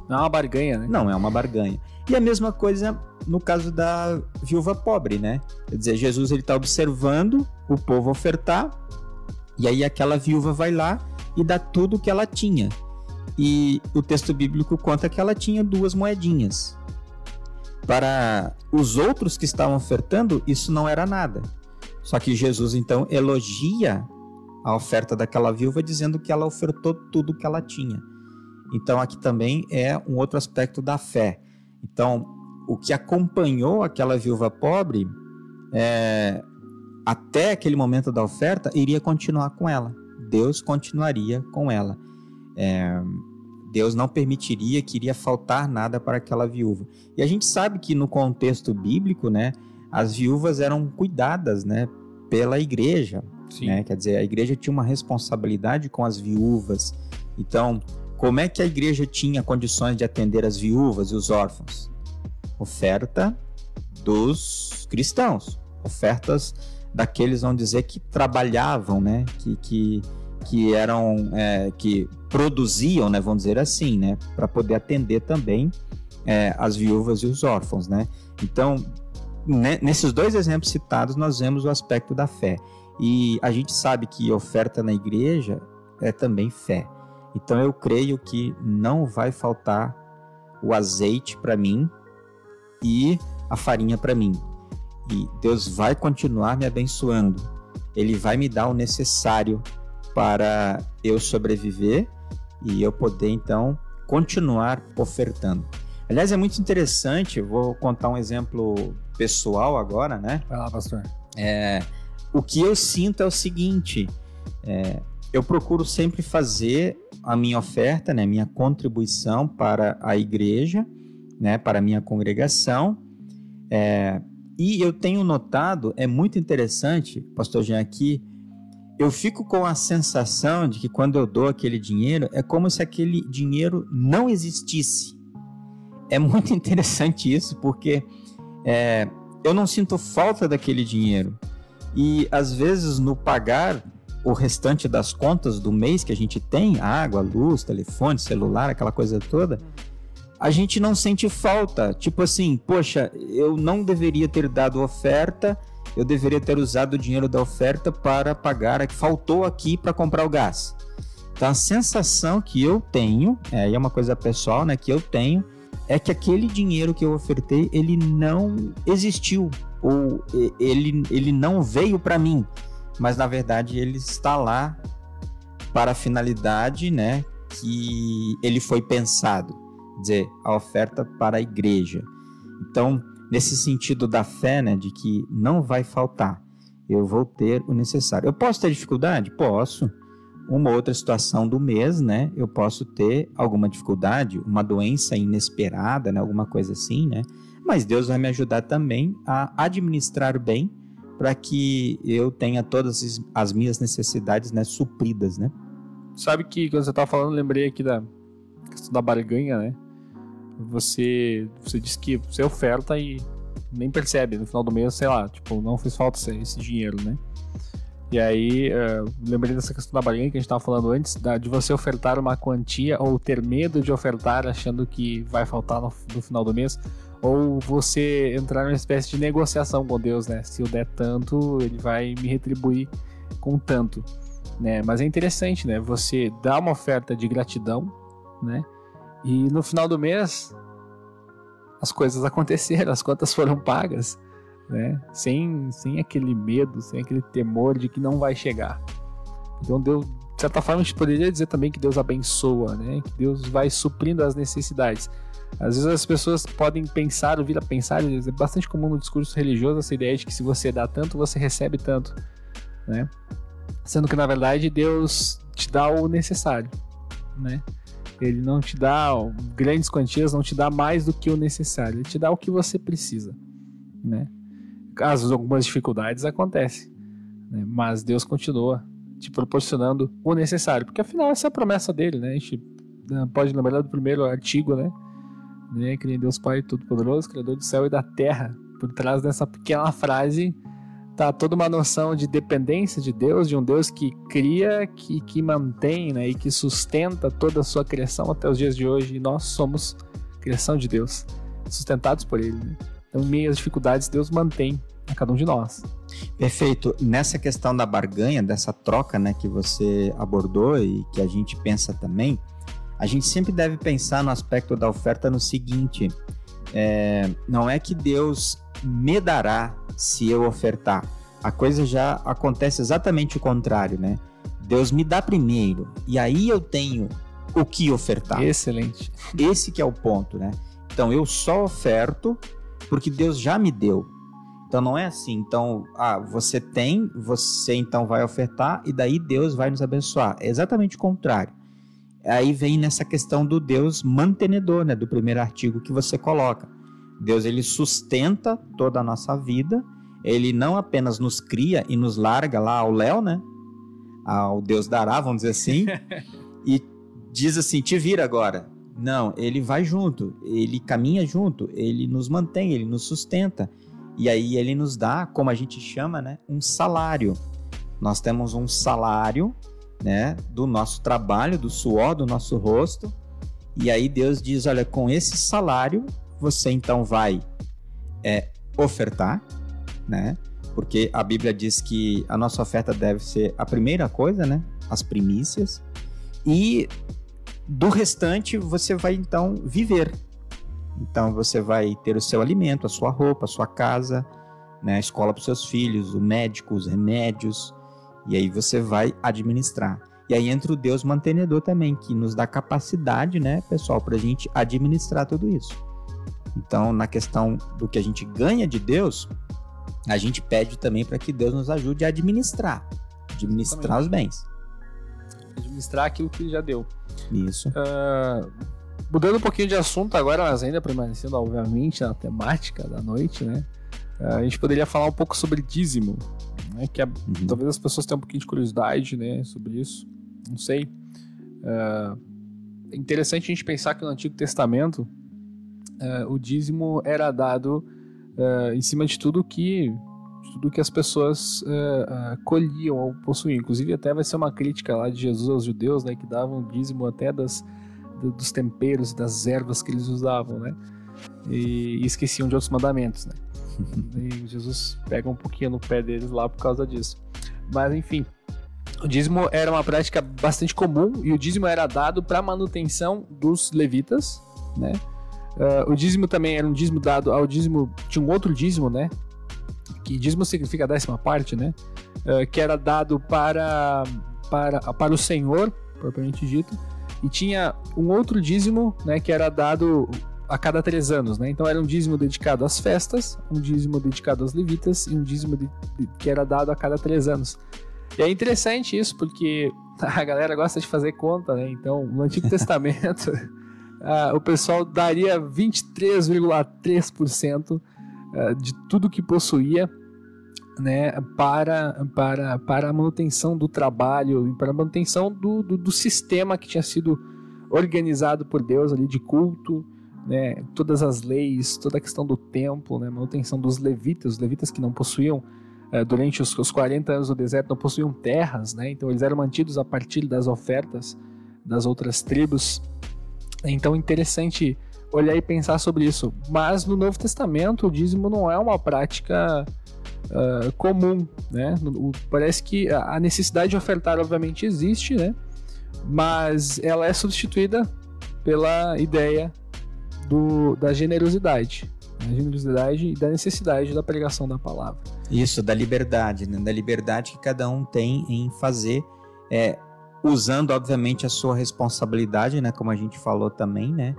Não é uma barganha, né? Não é uma barganha. E a mesma coisa no caso da viúva pobre, né? Quer dizer, Jesus ele está observando o povo ofertar e aí aquela viúva vai lá e dá tudo o que ela tinha. E o texto bíblico conta que ela tinha duas moedinhas. Para os outros que estavam ofertando, isso não era nada. Só que Jesus então elogia a oferta daquela viúva dizendo que ela ofertou tudo que ela tinha. Então aqui também é um outro aspecto da fé. Então o que acompanhou aquela viúva pobre é, até aquele momento da oferta iria continuar com ela. Deus continuaria com ela. É, Deus não permitiria que iria faltar nada para aquela viúva. E a gente sabe que no contexto bíblico, né, as viúvas eram cuidadas, né, pela igreja. Né? Quer dizer, a igreja tinha uma responsabilidade com as viúvas. Então, como é que a igreja tinha condições de atender as viúvas e os órfãos? Oferta dos cristãos, ofertas daqueles, vamos dizer, que trabalhavam, né? Que, que, que eram, é, que produziam, né? Vamos dizer assim, né? Para poder atender também é, as viúvas e os órfãos, né? Então, né, nesses dois exemplos citados, nós vemos o aspecto da fé. E a gente sabe que oferta na igreja é também fé. Então eu creio que não vai faltar o azeite para mim e a farinha para mim. E Deus vai continuar me abençoando. Ele vai me dar o necessário para eu sobreviver e eu poder então continuar ofertando. Aliás, é muito interessante, vou contar um exemplo pessoal agora, né? Vai lá, pastor. É, o que eu sinto é o seguinte: é, eu procuro sempre fazer a minha oferta, né, minha contribuição para a igreja, né, para a minha congregação. É, e eu tenho notado, é muito interessante, pastor Jean, aqui, eu fico com a sensação de que quando eu dou aquele dinheiro, é como se aquele dinheiro não existisse. É muito interessante isso, porque é, eu não sinto falta daquele dinheiro. E às vezes no pagar o restante das contas do mês que a gente tem, água, luz, telefone, celular, aquela coisa toda, a gente não sente falta. Tipo assim, poxa, eu não deveria ter dado oferta, eu deveria ter usado o dinheiro da oferta para pagar faltou aqui para comprar o gás. Então a sensação que eu tenho, é, é uma coisa pessoal, né, que eu tenho, é que aquele dinheiro que eu ofertei, ele não existiu ou ele, ele não veio para mim, mas na verdade ele está lá para a finalidade, né, que ele foi pensado, dizer, a oferta para a igreja. Então, nesse sentido da fé, né, de que não vai faltar, eu vou ter o necessário. Eu posso ter dificuldade? Posso uma outra situação do mês, né? Eu posso ter alguma dificuldade, uma doença inesperada, né? Alguma coisa assim, né? Mas Deus vai me ajudar também a administrar bem para que eu tenha todas as minhas necessidades, né, supridas, né? Sabe que quando você estava falando, lembrei aqui da questão da barganha, né? Você, você disse que você oferta e nem percebe no final do mês, sei lá, tipo, não fez falta esse dinheiro, né? E aí, uh, lembrei dessa questão da barganha que a gente estava falando antes, da, de você ofertar uma quantia ou ter medo de ofertar achando que vai faltar no, no, final do mês, ou você entrar numa espécie de negociação com Deus, né? Se eu der tanto, ele vai me retribuir com tanto, né? Mas é interessante, né? Você dá uma oferta de gratidão, né? E no final do mês, as coisas aconteceram, as contas foram pagas né? Sem, sem aquele medo, sem aquele temor de que não vai chegar. Então Deus, de certa forma, a gente poderia dizer também que Deus abençoa, né? Que Deus vai suprindo as necessidades. Às vezes as pessoas podem pensar, ouvir a pensar, é bastante comum no discurso religioso essa ideia de que se você dá tanto, você recebe tanto, né? Sendo que na verdade Deus te dá o necessário, né? Ele não te dá grandes quantias, não te dá mais do que o necessário, ele te dá o que você precisa, né? casos, algumas dificuldades acontecem. Né? Mas Deus continua te proporcionando o necessário, porque afinal essa é a promessa dele, né? A gente né, pode lembrar do primeiro artigo, né? né? Que nem Deus Pai Todo-Poderoso, Criador do céu e da terra. Por trás dessa pequena frase tá toda uma noção de dependência de Deus, de um Deus que cria, que, que mantém né, e que sustenta toda a sua criação até os dias de hoje. E nós somos criação de Deus, sustentados por Ele. Né? Então, em meio às dificuldades, Deus mantém a cada um de nós. Perfeito. Nessa questão da barganha, dessa troca né, que você abordou e que a gente pensa também, a gente sempre deve pensar no aspecto da oferta no seguinte: é, não é que Deus me dará se eu ofertar. A coisa já acontece exatamente o contrário, né? Deus me dá primeiro e aí eu tenho o que ofertar. Excelente. Esse que é o ponto, né? Então eu só oferto porque Deus já me deu. Então não é assim. Então, ah, você tem, você então vai ofertar e daí Deus vai nos abençoar. É exatamente o contrário. Aí vem nessa questão do Deus mantenedor, né, do primeiro artigo que você coloca. Deus ele sustenta toda a nossa vida. Ele não apenas nos cria e nos larga lá ao léu, né? Ao Deus dará, vamos dizer assim. e diz assim: "Te vira agora". Não, ele vai junto, ele caminha junto, ele nos mantém, ele nos sustenta. E aí ele nos dá, como a gente chama, né, um salário. Nós temos um salário, né, do nosso trabalho, do suor do nosso rosto. E aí Deus diz, olha, com esse salário você então vai é, ofertar, né? Porque a Bíblia diz que a nossa oferta deve ser a primeira coisa, né? As primícias. E do restante você vai então viver. Então você vai ter o seu alimento, a sua roupa, a sua casa, né, a escola para os seus filhos, o médico, os remédios, e aí você vai administrar. E aí entra o Deus mantenedor também, que nos dá capacidade, né, pessoal, para a gente administrar tudo isso. Então, na questão do que a gente ganha de Deus, a gente pede também para que Deus nos ajude a administrar, administrar os bens. Administrar aquilo que ele já deu. Isso. Uh, mudando um pouquinho de assunto agora, mas ainda permanecendo, obviamente, na temática da noite, né? Uh, a gente poderia falar um pouco sobre dízimo, né? Que é, uhum. talvez as pessoas tenham um pouquinho de curiosidade, né? Sobre isso. Não sei. Uh, é interessante a gente pensar que no Antigo Testamento o dízimo era dado uh, em cima de tudo que de tudo que as pessoas uh, colhiam ou possuíam. Inclusive até vai ser uma crítica lá de Jesus aos judeus, né, que davam dízimo até das dos temperos e das ervas que eles usavam, né? E, e esqueciam de outros mandamentos, né? e Jesus pega um pouquinho no pé deles lá por causa disso. Mas enfim, o dízimo era uma prática bastante comum e o dízimo era dado para manutenção dos levitas, né? Uh, o dízimo também era um dízimo dado ao dízimo. Tinha um outro dízimo, né? Que dízimo significa a décima parte, né? Uh, que era dado para, para, para o Senhor, propriamente dito. E tinha um outro dízimo, né? Que era dado a cada três anos, né? Então era um dízimo dedicado às festas, um dízimo dedicado aos levitas e um dízimo de, de, que era dado a cada três anos. E é interessante isso porque a galera gosta de fazer conta, né? Então, no Antigo Testamento uh, o pessoal daria 23,3% uh, de tudo que possuía né, para, para, para a manutenção do trabalho e para a manutenção do, do, do, sistema que tinha sido organizado por Deus ali de culto, né, todas as leis, toda a questão do templo, né, manutenção dos levitas, os levitas que não possuíam uh, durante os, os 40 anos do deserto não possuíam terras, né, então eles eram mantidos a partir das ofertas das outras tribos então interessante olhar e pensar sobre isso. Mas no Novo Testamento o dízimo não é uma prática uh, comum, né? O, parece que a necessidade de ofertar obviamente existe, né? Mas ela é substituída pela ideia do, da generosidade. Da generosidade e da necessidade da pregação da palavra. Isso, da liberdade, né? Da liberdade que cada um tem em fazer é, usando obviamente a sua responsabilidade, né, como a gente falou também, né?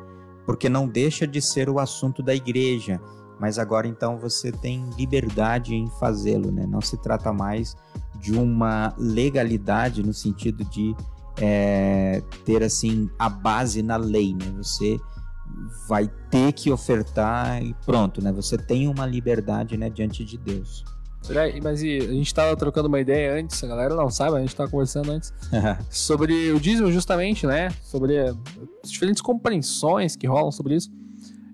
Porque não deixa de ser o assunto da igreja, mas agora então você tem liberdade em fazê-lo, né? Não se trata mais de uma legalidade no sentido de é, ter assim a base na lei, né? Você vai ter que ofertar e pronto, né? Você tem uma liberdade, né, diante de Deus. Mas e, a gente tava trocando uma ideia antes, a galera não sabe, a gente tava conversando antes, sobre o dízimo justamente, né? Sobre as diferentes compreensões que rolam sobre isso.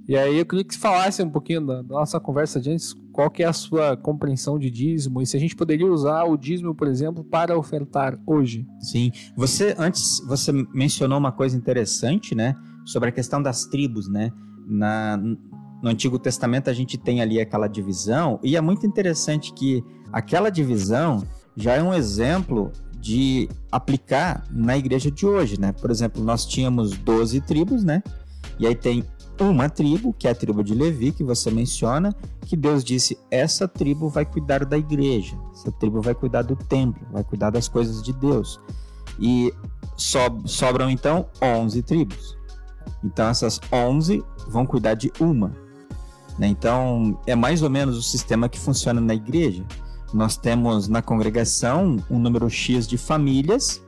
E aí eu queria que você falasse um pouquinho da, nossa conversa de antes, qual que é a sua compreensão de dízimo e se a gente poderia usar o dízimo, por exemplo, para ofertar hoje. Sim, você antes você mencionou uma coisa interessante, né, sobre a questão das tribos, né? Na, no Antigo Testamento a gente tem ali aquela divisão, e é muito interessante que aquela divisão já é um exemplo de aplicar na igreja de hoje, né? Por exemplo, nós tínhamos 12 tribos, né? E aí tem uma tribo, que é a tribo de Levi, que você menciona, que Deus disse: essa tribo vai cuidar da igreja, essa tribo vai cuidar do templo, vai cuidar das coisas de Deus. E sobram então 11 tribos. Então essas 11 vão cuidar de uma. Né? Então, é mais ou menos o sistema que funciona na igreja. Nós temos na congregação um número X de famílias,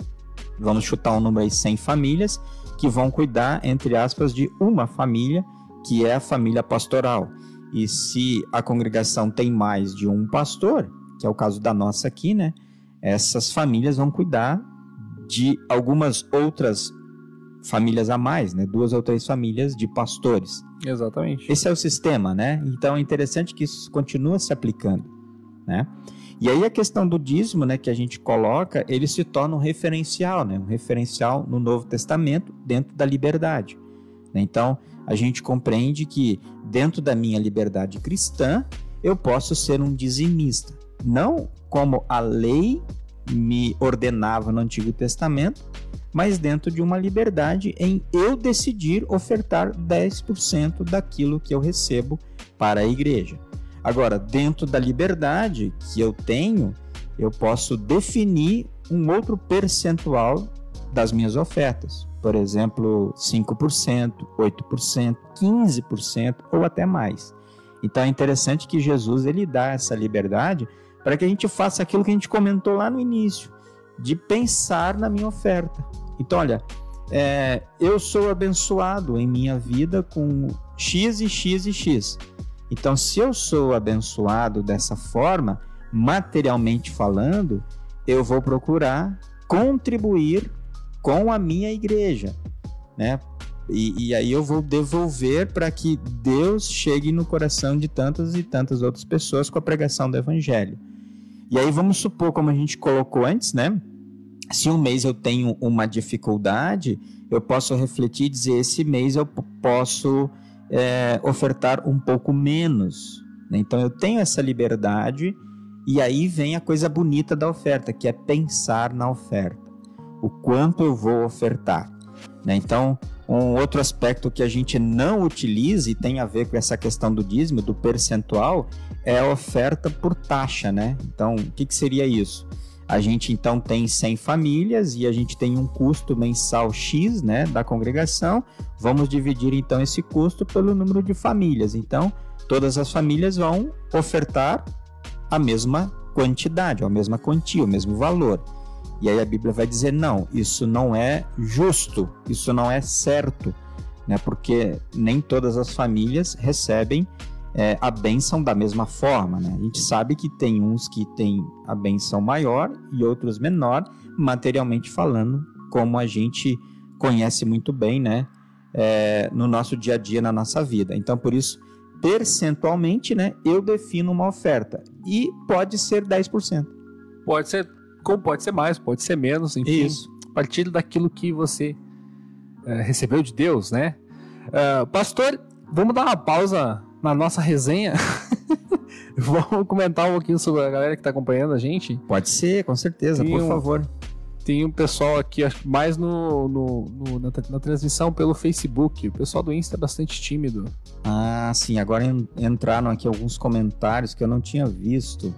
vamos chutar um número aí 100 famílias, que vão cuidar, entre aspas, de uma família, que é a família pastoral. E se a congregação tem mais de um pastor, que é o caso da nossa aqui, né? Essas famílias vão cuidar de algumas outras famílias a mais, né? Duas ou três famílias de pastores. Exatamente. Esse é o sistema, né? Então é interessante que isso continua se aplicando, né? E aí a questão do dízimo, né, que a gente coloca, ele se torna um referencial, né? Um referencial no Novo Testamento dentro da liberdade. Né? Então a gente compreende que dentro da minha liberdade cristã eu posso ser um dizimista, não como a lei me ordenava no Antigo Testamento, mas dentro de uma liberdade em eu decidir ofertar 10% daquilo que eu recebo para a igreja. Agora, dentro da liberdade que eu tenho, eu posso definir um outro percentual das minhas ofertas. por exemplo, 5%, 8%, 15% ou até mais. Então é interessante que Jesus ele dá essa liberdade para que a gente faça aquilo que a gente comentou lá no início, de pensar na minha oferta. Então, olha, é, eu sou abençoado em minha vida com X e X e X. Então, se eu sou abençoado dessa forma, materialmente falando, eu vou procurar contribuir com a minha igreja, né? E, e aí eu vou devolver para que Deus chegue no coração de tantas e tantas outras pessoas com a pregação do evangelho. E aí vamos supor, como a gente colocou antes, né? Se um mês eu tenho uma dificuldade, eu posso refletir e dizer: esse mês eu posso é, ofertar um pouco menos. Né? Então eu tenho essa liberdade, e aí vem a coisa bonita da oferta, que é pensar na oferta. O quanto eu vou ofertar. Né? Então, um outro aspecto que a gente não utiliza e tem a ver com essa questão do dízimo, do percentual, é a oferta por taxa, né? Então, o que, que seria isso? A gente então tem 100 famílias e a gente tem um custo mensal X, né, da congregação. Vamos dividir então esse custo pelo número de famílias. Então, todas as famílias vão ofertar a mesma quantidade, a mesma quantia, o mesmo valor. E aí a Bíblia vai dizer: não, isso não é justo, isso não é certo, né? porque nem todas as famílias recebem é, a bênção da mesma forma. Né? A gente sabe que tem uns que têm a bênção maior e outros menor, materialmente falando, como a gente conhece muito bem né? É, no nosso dia a dia, na nossa vida. Então, por isso, percentualmente, né, eu defino uma oferta. E pode ser 10%. Pode ser, como pode ser mais, pode ser menos, enfim. Isso. A partir daquilo que você é, recebeu de Deus, né? Uh, pastor, vamos dar uma pausa na nossa resenha, vamos comentar um pouquinho sobre a galera que está acompanhando a gente. Pode ser, com certeza, tem por um, favor. Tem um pessoal aqui, mais no, no, no na, na, transmissão pelo Facebook. O pessoal do Insta é bastante tímido. Ah, sim. Agora entraram aqui alguns comentários que eu não tinha visto.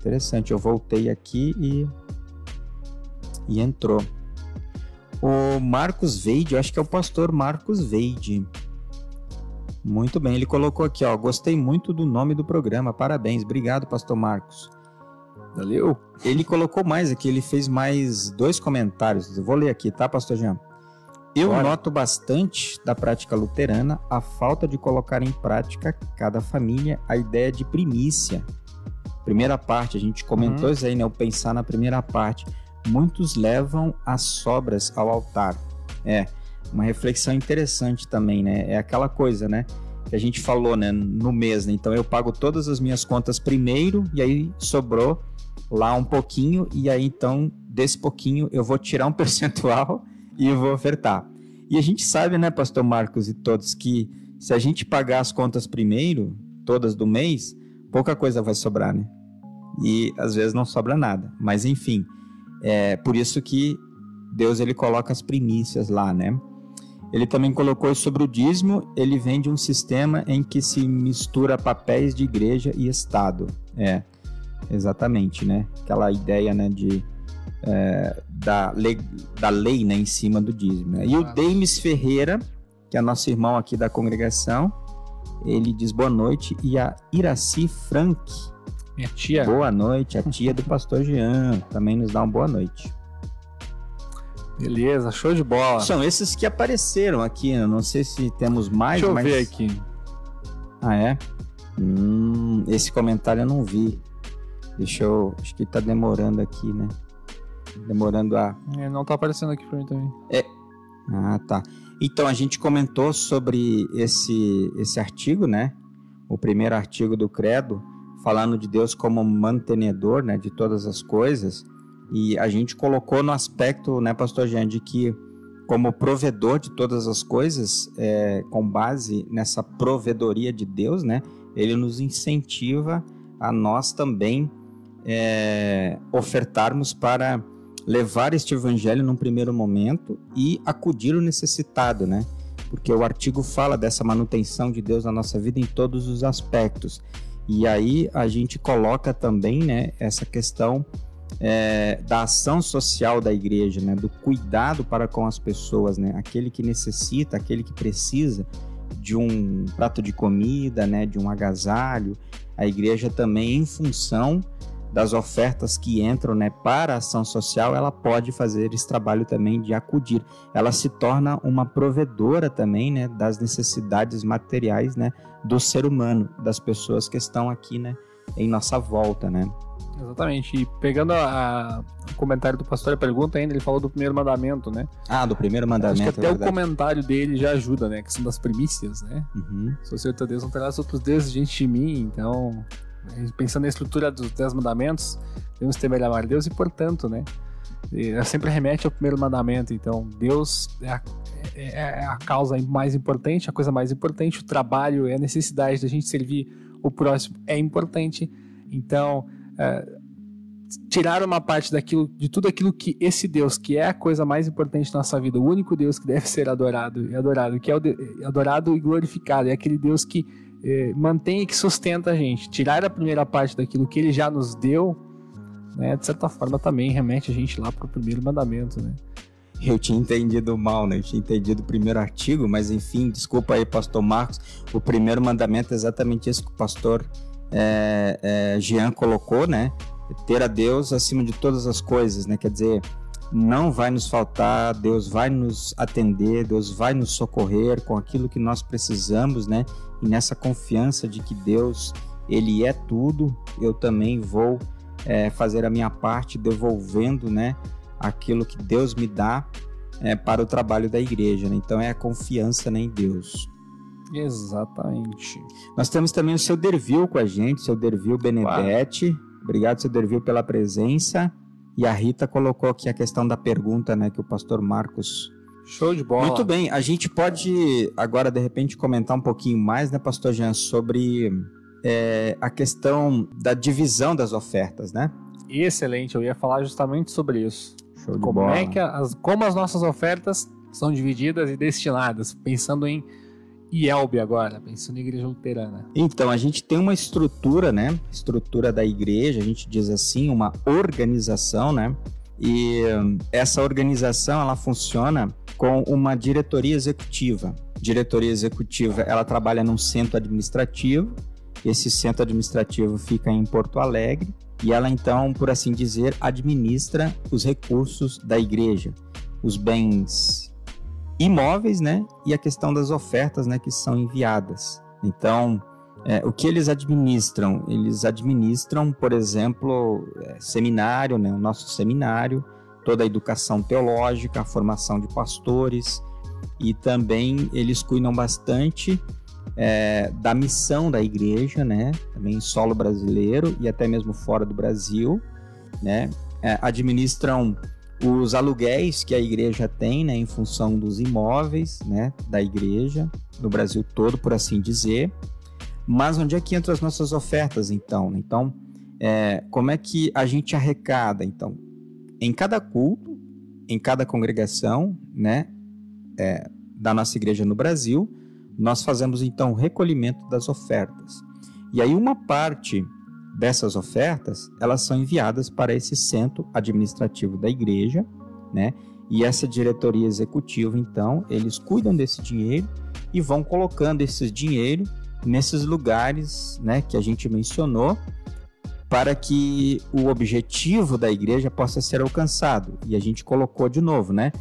Interessante. Eu voltei aqui e. E entrou. O Marcos Veide, eu acho que é o pastor Marcos Veide. Muito bem, ele colocou aqui, ó. Gostei muito do nome do programa. Parabéns. Obrigado, pastor Marcos. Valeu. Ele colocou mais aqui, ele fez mais dois comentários. Eu vou ler aqui, tá, pastor Jean? Eu Bora. noto bastante da prática luterana a falta de colocar em prática cada família a ideia de primícia. Primeira parte, a gente comentou uhum. isso aí, né? O pensar na primeira parte. Muitos levam as sobras ao altar. É, uma reflexão interessante também, né? É aquela coisa, né? Que a gente falou, né? No mês, né? Então eu pago todas as minhas contas primeiro e aí sobrou lá um pouquinho e aí então desse pouquinho eu vou tirar um percentual e vou ofertar. E a gente sabe, né, pastor Marcos e todos, que se a gente pagar as contas primeiro, todas do mês, pouca coisa vai sobrar, né? E às vezes não sobra nada. Mas enfim, é por isso que Deus ele coloca as primícias lá, né? Ele também colocou sobre o dízimo, ele vem de um sistema em que se mistura papéis de igreja e Estado. É, exatamente, né? Aquela ideia, né, de, é, da, lei, da lei né, em cima do dízimo. Né? E o Demis Ferreira, que é nosso irmão aqui da congregação, ele diz boa noite. E a Iraci Frank. Minha tia. Boa noite, a tia do pastor Jean, também nos dá uma boa noite. Beleza, show de bola. São esses que apareceram aqui. Eu não sei se temos mais. Deixa eu mas... ver aqui. Ah, é? Hum, esse comentário eu não vi. Deixa eu. Acho que tá demorando aqui, né? Demorando a. É, não tá aparecendo aqui pra mim também. É. Ah, tá. Então, a gente comentou sobre esse, esse artigo, né? O primeiro artigo do Credo, falando de Deus como mantenedor né, de todas as coisas. E a gente colocou no aspecto, né, pastor Jean, de que como provedor de todas as coisas, é, com base nessa provedoria de Deus, né, ele nos incentiva a nós também é, ofertarmos para levar este evangelho num primeiro momento e acudir o necessitado, né? Porque o artigo fala dessa manutenção de Deus na nossa vida em todos os aspectos. E aí a gente coloca também, né, essa questão é, da ação social da igreja, né, do cuidado para com as pessoas, né, aquele que necessita, aquele que precisa de um prato de comida, né, de um agasalho, a igreja também, em função das ofertas que entram né, para a ação social, ela pode fazer esse trabalho também de acudir. Ela se torna uma provedora também né, das necessidades materiais né, do ser humano, das pessoas que estão aqui né, em nossa volta. Né? Exatamente. E pegando a, a, o comentário do pastor, a pergunta ainda, ele falou do primeiro mandamento, né? Ah, do primeiro mandamento. Acho que até é o comentário dele já ajuda, né? Que são das primícias, né? Uhum. Sou Senhor teu Deus, não terás outros deuses diante de mim. Então, pensando na estrutura dos Dez Mandamentos, devemos temer amar Deus e, portanto, né? sempre remete ao primeiro mandamento. Então, Deus é a, é, é a, causa mais importante, a coisa mais importante. O trabalho é a necessidade da gente servir o próximo é importante. Então, é, tirar uma parte daquilo, de tudo aquilo que esse Deus, que é a coisa mais importante da nossa vida, o único Deus que deve ser adorado e adorado, que é o adorado e glorificado, é aquele Deus que é, mantém e que sustenta a gente. Tirar a primeira parte daquilo que ele já nos deu, né, de certa forma também remete a gente lá para o primeiro mandamento, né? Eu tinha entendido mal, né? Eu tinha entendido o primeiro artigo, mas enfim, desculpa aí, pastor Marcos. O primeiro mandamento é exatamente isso que o pastor é, é, Jean colocou, né? Ter a Deus acima de todas as coisas, né? Quer dizer, não vai nos faltar, Deus vai nos atender, Deus vai nos socorrer com aquilo que nós precisamos, né? E nessa confiança de que Deus, Ele é tudo, eu também vou é, fazer a minha parte devolvendo, né? Aquilo que Deus me dá é, para o trabalho da igreja, né? Então é a confiança né, em Deus. Exatamente. Nós temos também o seu Dervil com a gente, seu Dervil Benedetti. Obrigado, seu Dervil, pela presença. E a Rita colocou aqui a questão da pergunta, né, que o pastor Marcos. Show de bola. Muito bem, a gente pode agora de repente comentar um pouquinho mais, né, pastor Jean, sobre é, a questão da divisão das ofertas, né? Excelente, eu ia falar justamente sobre isso. Show de como bola. É que as, como as nossas ofertas são divididas e destinadas, pensando em IELB agora, pensando em igreja luterana? Então, a gente tem uma estrutura, né? Estrutura da igreja, a gente diz assim, uma organização, né? E essa organização, ela funciona com uma diretoria executiva. Diretoria executiva, ela trabalha num centro administrativo. Esse centro administrativo fica em Porto Alegre e ela então, por assim dizer, administra os recursos da igreja, os bens imóveis, né? E a questão das ofertas, né? Que são enviadas. Então, é, o que eles administram? Eles administram, por exemplo, é, seminário, né? O nosso seminário, toda a educação teológica, a formação de pastores e também eles cuidam bastante é, da missão da igreja, né? Também solo brasileiro e até mesmo fora do Brasil, né? É, administram os aluguéis que a igreja tem, né, em função dos imóveis, né, da igreja, no Brasil todo, por assim dizer. Mas onde é que entram as nossas ofertas, então? Então, é, como é que a gente arrecada? Então, em cada culto, em cada congregação, né, é, da nossa igreja no Brasil, nós fazemos então o recolhimento das ofertas. E aí uma parte dessas ofertas, elas são enviadas para esse centro administrativo da igreja, né? E essa diretoria executiva, então, eles cuidam desse dinheiro e vão colocando esse dinheiro nesses lugares, né, que a gente mencionou, para que o objetivo da igreja possa ser alcançado. E a gente colocou de novo, né?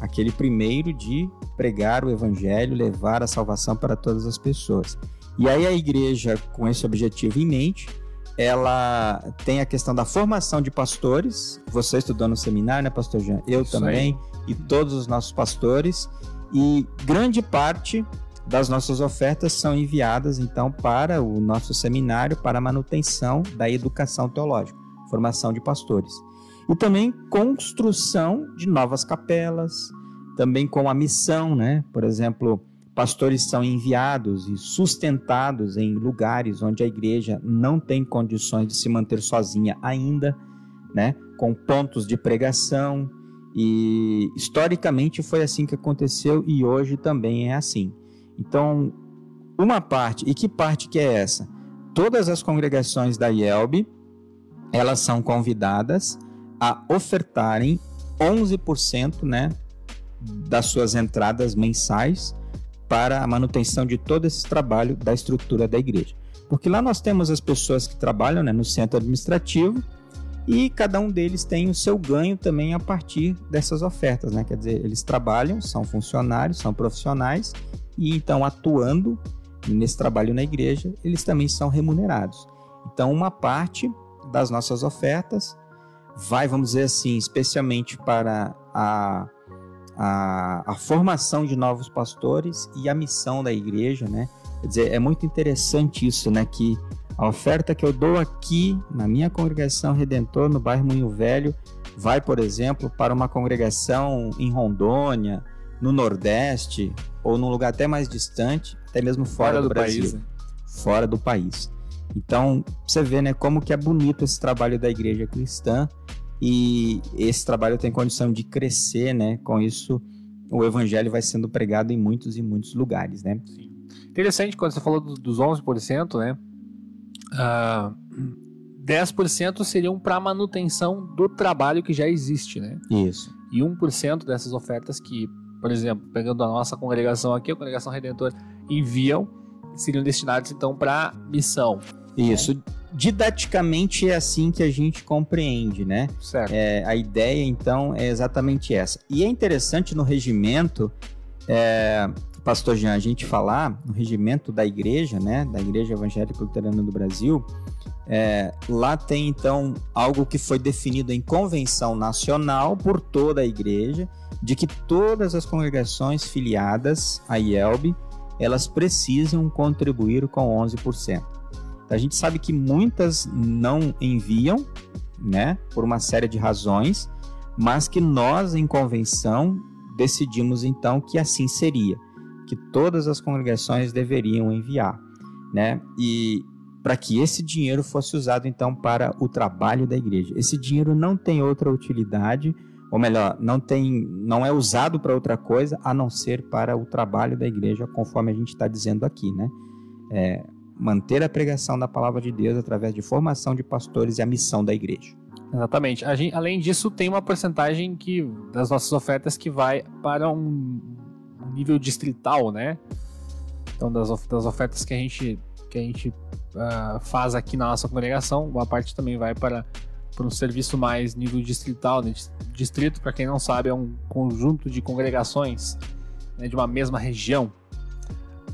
Aquele primeiro de pregar o evangelho, levar a salvação para todas as pessoas. E aí a igreja, com esse objetivo em mente, ela tem a questão da formação de pastores. Você estudou no seminário, né, pastor Jean? Eu Isso também, aí. e todos os nossos pastores. E grande parte das nossas ofertas são enviadas, então, para o nosso seminário, para a manutenção da educação teológica, formação de pastores. E também construção de novas capelas, também com a missão, né? Por exemplo, Pastores são enviados e sustentados em lugares onde a igreja não tem condições de se manter sozinha ainda, né? Com pontos de pregação e historicamente foi assim que aconteceu e hoje também é assim. Então, uma parte, e que parte que é essa? Todas as congregações da IELB, elas são convidadas a ofertarem 11% né, das suas entradas mensais para a manutenção de todo esse trabalho da estrutura da igreja. Porque lá nós temos as pessoas que trabalham né, no centro administrativo e cada um deles tem o seu ganho também a partir dessas ofertas, né? Quer dizer, eles trabalham, são funcionários, são profissionais e então atuando nesse trabalho na igreja, eles também são remunerados. Então, uma parte das nossas ofertas vai, vamos dizer assim, especialmente para a, a, a formação de novos pastores e a missão da igreja, né? Quer dizer, é muito interessante isso, né? Que a oferta que eu dou aqui na minha congregação Redentor, no bairro Moinho Velho, vai, por exemplo, para uma congregação em Rondônia, no Nordeste, ou num lugar até mais distante, até mesmo fora, fora do, do, Brasil. País, né? Fora do país. Então, você vê né, como que é bonito esse trabalho da igreja cristã e esse trabalho tem condição de crescer, né? Com isso, o evangelho vai sendo pregado em muitos e muitos lugares, né? Sim. Interessante quando você falou dos 11%, né? Uh, ah, 10% seriam para manutenção do trabalho que já existe, né? Isso. E 1% dessas ofertas que, por exemplo, pegando a nossa congregação aqui, a congregação Redentor, enviam, seriam destinados então para missão. Isso. Didaticamente é assim que a gente compreende, né? Certo. É, a ideia, então, é exatamente essa. E é interessante no regimento, é, pastor Jean, a gente falar no regimento da igreja, né? Da Igreja Evangélica Luterana do Brasil, é, lá tem então algo que foi definido em convenção nacional por toda a igreja, de que todas as congregações filiadas à IELB, elas precisam contribuir com 11%. A gente sabe que muitas não enviam, né, por uma série de razões, mas que nós em convenção decidimos então que assim seria, que todas as congregações deveriam enviar, né? E para que esse dinheiro fosse usado então para o trabalho da igreja. Esse dinheiro não tem outra utilidade, ou melhor, não tem, não é usado para outra coisa a não ser para o trabalho da igreja, conforme a gente está dizendo aqui, né? É, manter a pregação da palavra de Deus através de formação de pastores e a missão da igreja. Exatamente. Gente, além disso, tem uma porcentagem que das nossas ofertas que vai para um nível distrital, né? Então, das, das ofertas que a gente, que a gente uh, faz aqui na nossa congregação, uma parte também vai para, para um serviço mais nível distrital. Né? Distrito, para quem não sabe, é um conjunto de congregações né, de uma mesma região.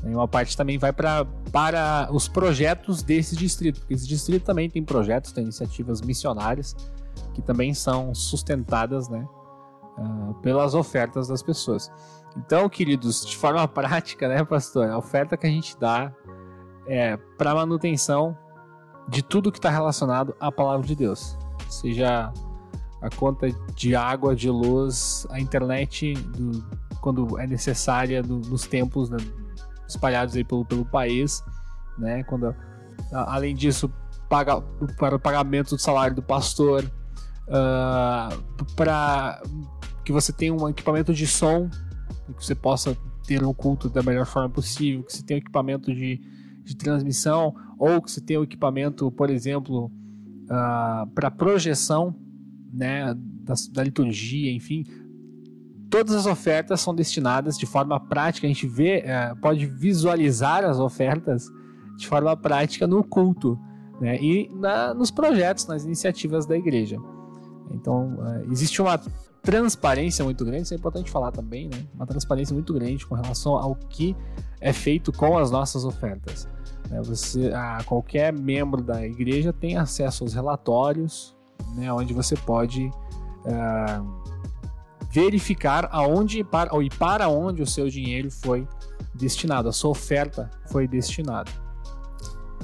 E uma parte também vai pra, para os projetos desse distrito, porque esse distrito também tem projetos, tem iniciativas missionárias que também são sustentadas né, uh, pelas ofertas das pessoas. Então, queridos, de forma prática, né, pastor, a oferta que a gente dá é para manutenção de tudo que está relacionado à palavra de Deus, seja a conta de água, de luz, a internet, do, quando é necessária do, nos tempos né, espalhados aí pelo, pelo país, né? Quando, além disso, paga, para o pagamento do salário do pastor, uh, ah, para que você tenha um equipamento de som, que você possa ter um culto da melhor forma possível, que você tenha um equipamento de, de transmissão, ou que você tenha um equipamento, por exemplo, uh, para projeção né, da, da liturgia, enfim, todas as ofertas são destinadas de forma prática, a gente vê, é, pode visualizar as ofertas de forma prática no culto né, e na, nos projetos, nas iniciativas da igreja. Então, é, existe uma transparência muito grande, isso é importante falar também, né? Uma transparência muito grande com relação ao que é feito com as nossas ofertas. Né? Você, a, qualquer membro da igreja tem acesso aos relatórios, né, onde você pode é, verificar aonde e para onde o seu dinheiro foi destinado, a sua oferta foi destinada.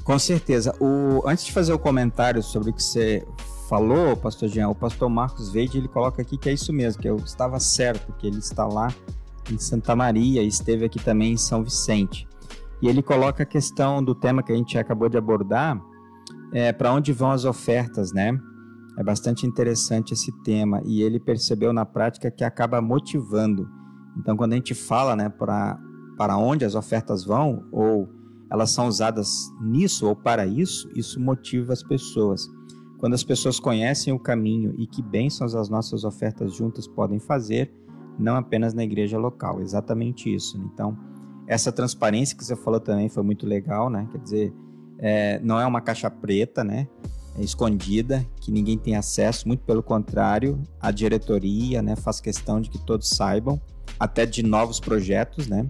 Com certeza. O, antes de fazer o comentário sobre o que você falou, pastor Jean, o pastor Marcos Veide, ele coloca aqui que é isso mesmo, que eu estava certo, que ele está lá em Santa Maria e esteve aqui também em São Vicente. E ele coloca a questão do tema que a gente acabou de abordar, é, para onde vão as ofertas, né? É bastante interessante esse tema e ele percebeu na prática que acaba motivando. Então, quando a gente fala né, para onde as ofertas vão, ou elas são usadas nisso ou para isso, isso motiva as pessoas. quando as pessoas conhecem o caminho e que bênçãos as nossas ofertas juntas podem fazer, não apenas na igreja local, exatamente isso. Então, essa transparência que você falou também foi muito legal, né? Quer dizer, é, não é uma caixa preta, né? Escondida, que ninguém tem acesso, muito pelo contrário, a diretoria né, faz questão de que todos saibam, até de novos projetos, né?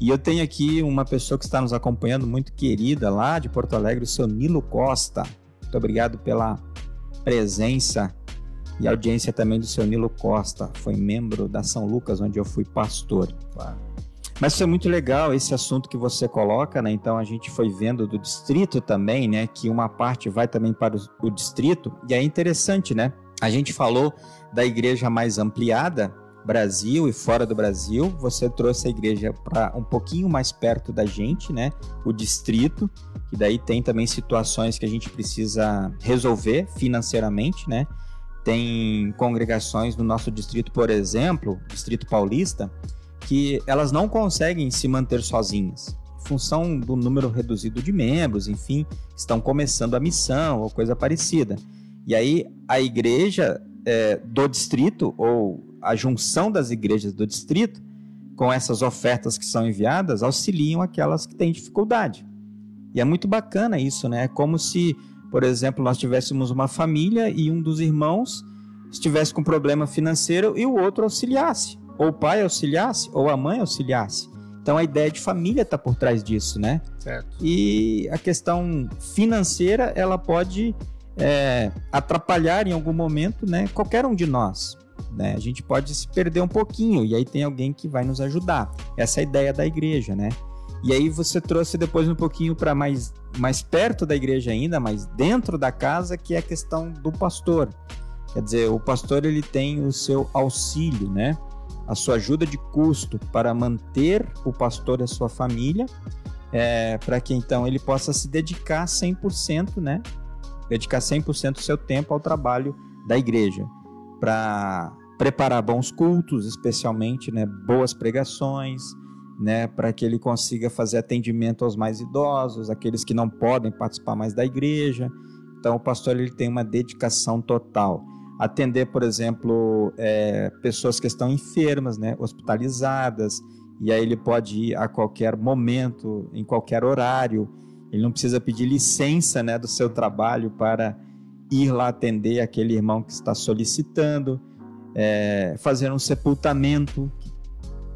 E eu tenho aqui uma pessoa que está nos acompanhando, muito querida, lá de Porto Alegre, o seu Nilo Costa. Muito obrigado pela presença e audiência também do seu Nilo Costa. Foi membro da São Lucas, onde eu fui pastor. Mas isso é muito legal, esse assunto que você coloca, né? Então a gente foi vendo do distrito também, né? Que uma parte vai também para o distrito. E é interessante, né? A gente falou da igreja mais ampliada, Brasil e fora do Brasil. Você trouxe a igreja para um pouquinho mais perto da gente, né? O distrito, que daí tem também situações que a gente precisa resolver financeiramente, né? Tem congregações no nosso distrito, por exemplo, Distrito Paulista, que elas não conseguem se manter sozinhas. Em função do número reduzido de membros, enfim, estão começando a missão ou coisa parecida. E aí a igreja é, do distrito, ou a junção das igrejas do distrito, com essas ofertas que são enviadas, auxiliam aquelas que têm dificuldade. E é muito bacana isso, né? É como se, por exemplo, nós tivéssemos uma família e um dos irmãos estivesse com problema financeiro e o outro auxiliasse ou o pai auxiliasse, ou a mãe auxiliasse. Então a ideia de família está por trás disso, né? Certo. E a questão financeira, ela pode é, atrapalhar em algum momento, né? Qualquer um de nós. Né? A gente pode se perder um pouquinho e aí tem alguém que vai nos ajudar. Essa é a ideia da igreja, né? E aí você trouxe depois um pouquinho para mais, mais perto da igreja ainda, mais dentro da casa, que é a questão do pastor. Quer dizer, o pastor ele tem o seu auxílio, né? A sua ajuda de custo para manter o pastor e a sua família, é, para que então ele possa se dedicar 100%, né? Dedicar 100% do seu tempo ao trabalho da igreja, para preparar bons cultos, especialmente, né, boas pregações, né, para que ele consiga fazer atendimento aos mais idosos, aqueles que não podem participar mais da igreja. Então, o pastor ele tem uma dedicação total atender, por exemplo, é, pessoas que estão enfermas, né, hospitalizadas, e aí ele pode ir a qualquer momento, em qualquer horário. Ele não precisa pedir licença né, do seu trabalho para ir lá atender aquele irmão que está solicitando, é, fazer um sepultamento,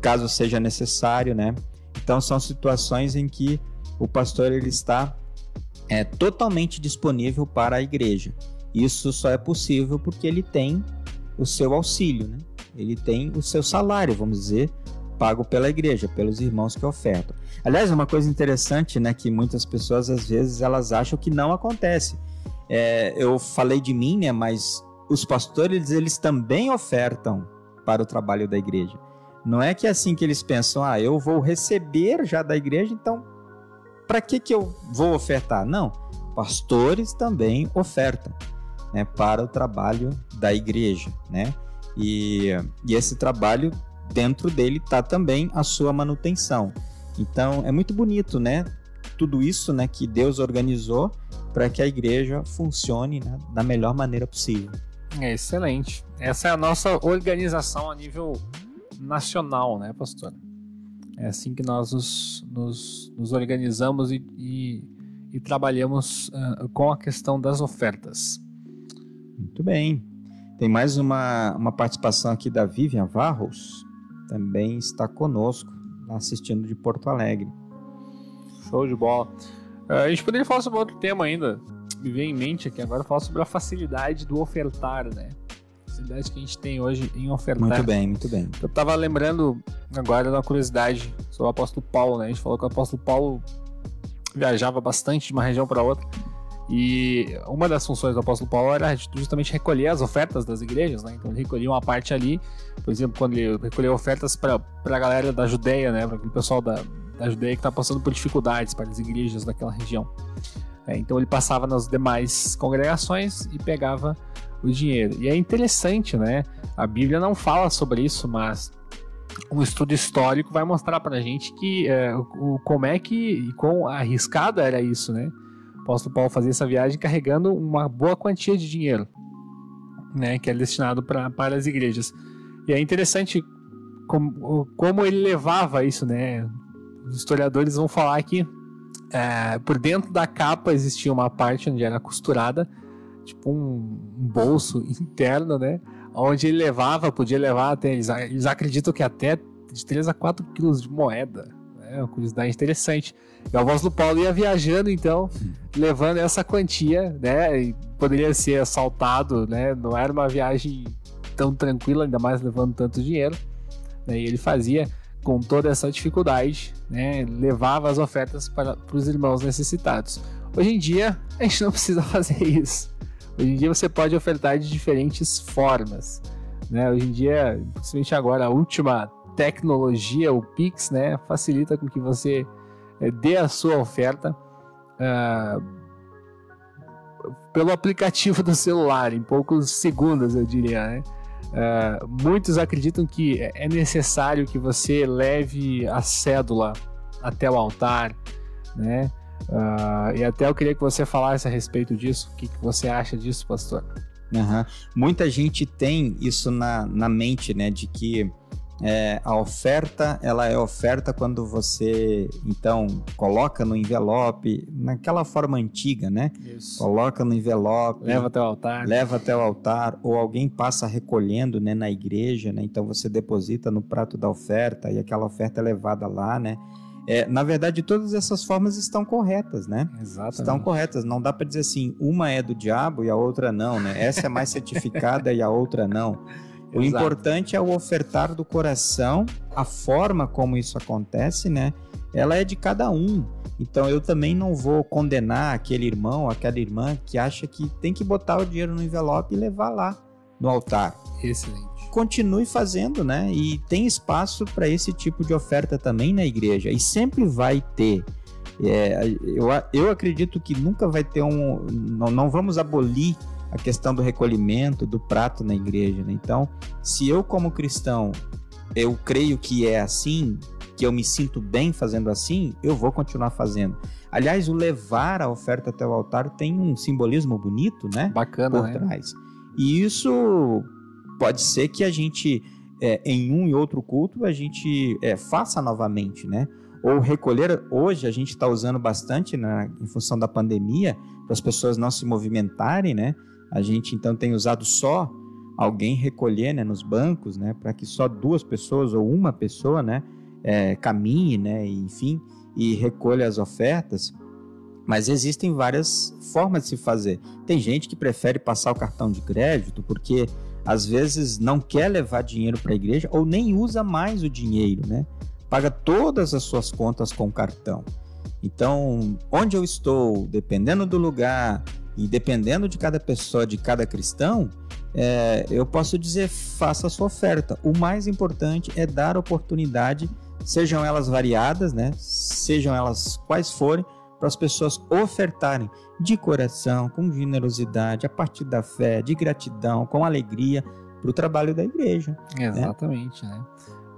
caso seja necessário, né? Então são situações em que o pastor ele está é, totalmente disponível para a igreja. Isso só é possível porque ele tem o seu auxílio, né? ele tem o seu salário, vamos dizer, pago pela igreja, pelos irmãos que ofertam. Aliás, uma coisa interessante, né, que muitas pessoas às vezes elas acham que não acontece. É, eu falei de mim, né, mas os pastores eles também ofertam para o trabalho da igreja. Não é que é assim que eles pensam, ah, eu vou receber já da igreja, então para que que eu vou ofertar? Não, pastores também ofertam né, para o trabalho da igreja, né? E, e esse trabalho dentro dele está também a sua manutenção. Então é muito bonito, né? Tudo isso, né, que Deus organizou para que a igreja funcione né, da melhor maneira possível. É excelente. Essa é a nossa organização a nível nacional, né, pastor? É assim que nós nos, nos, nos organizamos e, e, e trabalhamos uh, com a questão das ofertas. Muito bem. Tem mais uma, uma participação aqui da Vivian Varros, também está conosco, assistindo de Porto Alegre. Show de bola. Uh, a gente poderia falar sobre outro tema ainda. Me vem em mente aqui agora falar sobre a facilidade do ofertar, né? A facilidade que a gente tem hoje em ofertar. Muito bem, muito bem. Eu tava lembrando agora da curiosidade sobre o apóstolo Paulo, né? A gente falou que o apóstolo Paulo viajava bastante de uma região para outra. E uma das funções do apóstolo Paulo era justamente recolher as ofertas das igrejas, né? Então ele recolhia uma parte ali, por exemplo, quando ele recolheu ofertas para a galera da Judéia, né? Para aquele pessoal da, da Judéia que está passando por dificuldades, para as igrejas daquela região. É, então ele passava nas demais congregações e pegava o dinheiro. E é interessante, né? A Bíblia não fala sobre isso, mas um estudo histórico vai mostrar para a gente que é, o, como é que e quão arriscado era isso, né? Apóstolo Paulo fazia essa viagem carregando uma boa quantia de dinheiro, né, que é destinado pra, para as igrejas. E é interessante como, como ele levava isso, né? Os historiadores vão falar que é, por dentro da capa existia uma parte onde era costurada, tipo um, um bolso interno, né? Onde ele levava, podia levar até. Eles, eles acreditam que até de 3 a 4 quilos de moeda. É uma curiosidade interessante. E o do Paulo ia viajando, então, levando essa quantia, né? E poderia ser assaltado, né? Não era uma viagem tão tranquila, ainda mais levando tanto dinheiro. Né? E ele fazia com toda essa dificuldade, né? Levava as ofertas para, para os irmãos necessitados. Hoje em dia, a gente não precisa fazer isso. Hoje em dia você pode ofertar de diferentes formas. Né? Hoje em dia, principalmente agora, a última tecnologia, o Pix, né, facilita com que você é, dê a sua oferta uh, pelo aplicativo do celular, em poucos segundos, eu diria. Né? Uh, muitos acreditam que é necessário que você leve a cédula até o altar, né? Uh, e até eu queria que você falasse a respeito disso. O que, que você acha disso, pastor? Uhum. Muita gente tem isso na, na mente, né? De que é, a oferta, ela é oferta quando você, então, coloca no envelope, naquela forma antiga, né? Isso. Coloca no envelope. Leva até o altar. Leva até o altar, ou alguém passa recolhendo, né, na igreja, né? Então você deposita no prato da oferta e aquela oferta é levada lá, né? É, na verdade, todas essas formas estão corretas, né? Exatamente. Estão corretas. Não dá para dizer assim, uma é do diabo e a outra não, né? Essa é mais certificada e a outra não. O Exato. importante é o ofertar do coração, a forma como isso acontece, né? Ela é de cada um. Então eu também não vou condenar aquele irmão, aquela irmã que acha que tem que botar o dinheiro no envelope e levar lá no altar. Excelente. Continue fazendo, né? E tem espaço para esse tipo de oferta também na igreja. E sempre vai ter. É, eu, eu acredito que nunca vai ter um. Não, não vamos abolir a questão do recolhimento do prato na igreja. Né? Então, se eu, como cristão, eu creio que é assim, que eu me sinto bem fazendo assim, eu vou continuar fazendo. Aliás, o levar a oferta até o altar tem um simbolismo bonito, né? Bacana, por né? trás. E isso pode ser que a gente, é, em um e outro culto, a gente é, faça novamente, né? Ou recolher. Hoje a gente está usando bastante, né, em função da pandemia, para as pessoas não se movimentarem, né? A gente então tem usado só alguém recolher né, nos bancos, né, para que só duas pessoas ou uma pessoa, né, é, caminhe, né, enfim, e recolha as ofertas. Mas existem várias formas de se fazer. Tem gente que prefere passar o cartão de crédito porque às vezes não quer levar dinheiro para a igreja ou nem usa mais o dinheiro, né? Paga todas as suas contas com cartão. Então, onde eu estou, dependendo do lugar, e dependendo de cada pessoa, de cada cristão, é, eu posso dizer: faça a sua oferta. O mais importante é dar oportunidade, sejam elas variadas, né? Sejam elas quais forem, para as pessoas ofertarem de coração, com generosidade, a partir da fé, de gratidão, com alegria para o trabalho da igreja. Né? Exatamente, né? né?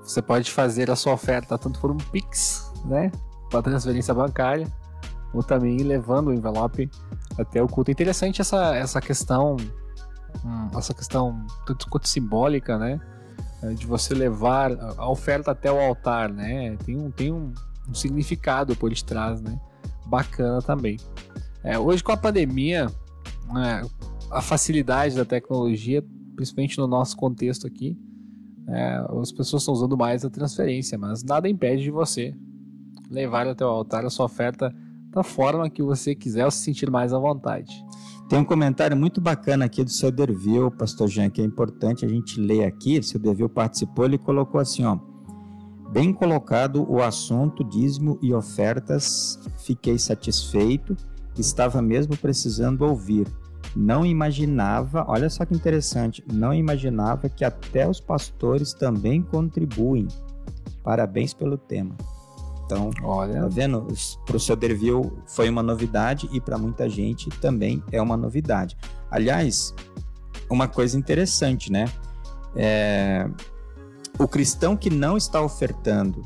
Você pode fazer a sua oferta tanto por um Pix, né? Para transferência bancária, ou também levando o envelope até o culto. É interessante essa, essa questão, hum, essa questão tanto quanto simbólica, né? É, de você levar a oferta até o altar, né? Tem um, tem um, um significado por detrás, né? Bacana também. É, hoje com a pandemia, né, a facilidade da tecnologia, principalmente no nosso contexto aqui, é, as pessoas estão usando mais a transferência, mas nada impede de você levar até o altar a sua oferta da forma que você quiser ou se sentir mais à vontade. Tem um comentário muito bacana aqui do seu Dervil, pastor Jean, que é importante a gente ler aqui. Seu Dervil participou, ele colocou assim, ó. Bem colocado o assunto dízimo e ofertas, fiquei satisfeito, estava mesmo precisando ouvir. Não imaginava, olha só que interessante, não imaginava que até os pastores também contribuem. Parabéns pelo tema. Então, Olha. tá vendo? Para o seu Derville foi uma novidade e para muita gente também é uma novidade. Aliás, uma coisa interessante, né? É... O cristão que não está ofertando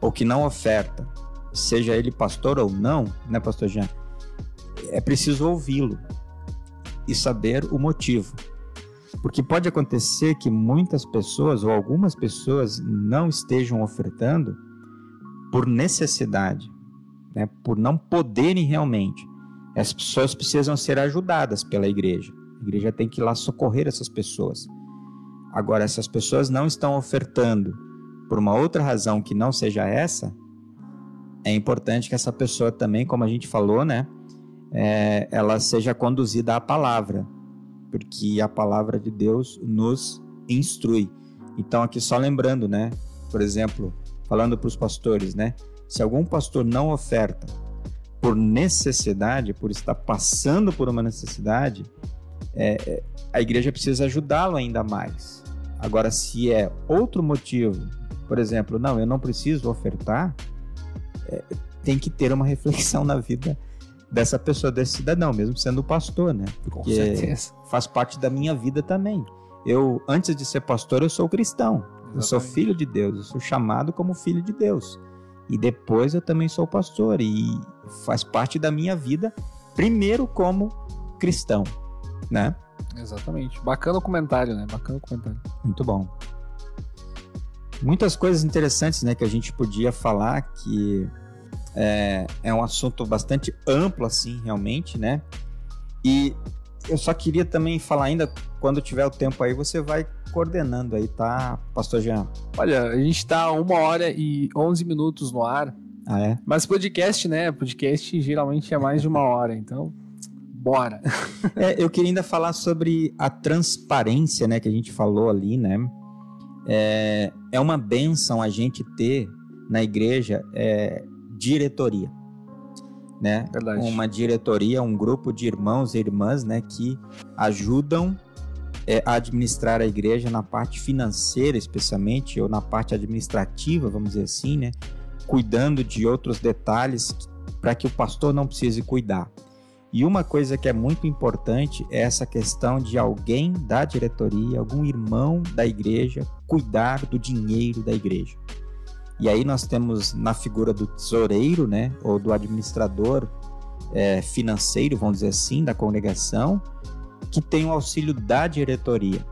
ou que não oferta, seja ele pastor ou não, né, pastor Jean? é preciso ouvi-lo e saber o motivo. Porque pode acontecer que muitas pessoas ou algumas pessoas não estejam ofertando por necessidade, né, por não poderem realmente. As pessoas precisam ser ajudadas pela igreja. A igreja tem que ir lá socorrer essas pessoas. Agora, essas pessoas não estão ofertando por uma outra razão que não seja essa, é importante que essa pessoa também, como a gente falou, né, é, ela seja conduzida à palavra, porque a palavra de Deus nos instrui. Então, aqui só lembrando, né, por exemplo, falando para os pastores, né, se algum pastor não oferta por necessidade, por estar passando por uma necessidade, é, é a igreja precisa ajudá-lo ainda mais. Agora, se é outro motivo, por exemplo, não, eu não preciso ofertar, é, tem que ter uma reflexão na vida dessa pessoa, desse cidadão, mesmo sendo pastor, né? Porque faz parte da minha vida também. Eu, antes de ser pastor, eu sou cristão. Exatamente. Eu sou filho de Deus, eu sou chamado como filho de Deus. E depois eu também sou pastor e faz parte da minha vida, primeiro como cristão, né? Exatamente. Bacana o comentário, né? Bacana o comentário. Muito bom. Muitas coisas interessantes, né, que a gente podia falar que é, é um assunto bastante amplo, assim, realmente, né? E eu só queria também falar ainda, quando tiver o tempo aí, você vai coordenando aí, tá, Pastor Jean? Olha, a gente tá uma hora e onze minutos no ar. Ah, é? Mas podcast, né? Podcast geralmente é mais de uma hora, então bora. é, eu queria ainda falar sobre a transparência, né, que a gente falou ali, né? É, é uma benção a gente ter na igreja é, diretoria, né? Verdade. Uma diretoria, um grupo de irmãos e irmãs, né, que ajudam é, administrar a igreja na parte financeira, especialmente, ou na parte administrativa, vamos dizer assim, né? Cuidando de outros detalhes para que o pastor não precise cuidar. E uma coisa que é muito importante é essa questão de alguém da diretoria, algum irmão da igreja, cuidar do dinheiro da igreja. E aí nós temos na figura do tesoureiro, né, ou do administrador é, financeiro, vamos dizer assim, da congregação, que tem o auxílio da diretoria,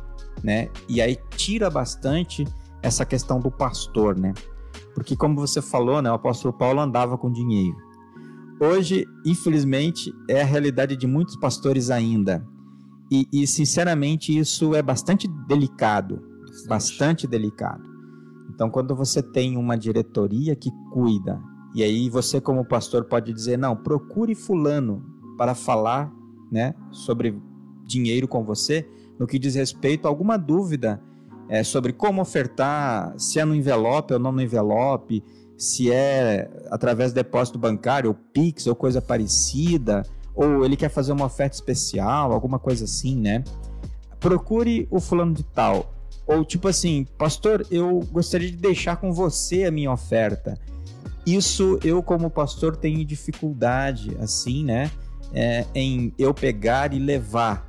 né? E aí tira bastante essa questão do pastor, né? Porque como você falou, né, o apóstolo Paulo andava com dinheiro. Hoje, infelizmente, é a realidade de muitos pastores ainda. E, e sinceramente, isso é bastante delicado, bastante. bastante delicado. Então, quando você tem uma diretoria que cuida, e aí você, como pastor, pode dizer: não, procure Fulano para falar né, sobre dinheiro com você, no que diz respeito a alguma dúvida é, sobre como ofertar, se é no envelope ou não no envelope, se é através do depósito bancário, ou Pix, ou coisa parecida, ou ele quer fazer uma oferta especial, alguma coisa assim, né? Procure o fulano de tal. Ou tipo assim, pastor, eu gostaria de deixar com você a minha oferta. Isso eu, como pastor, tenho dificuldade, assim, né? É, em eu pegar e levar.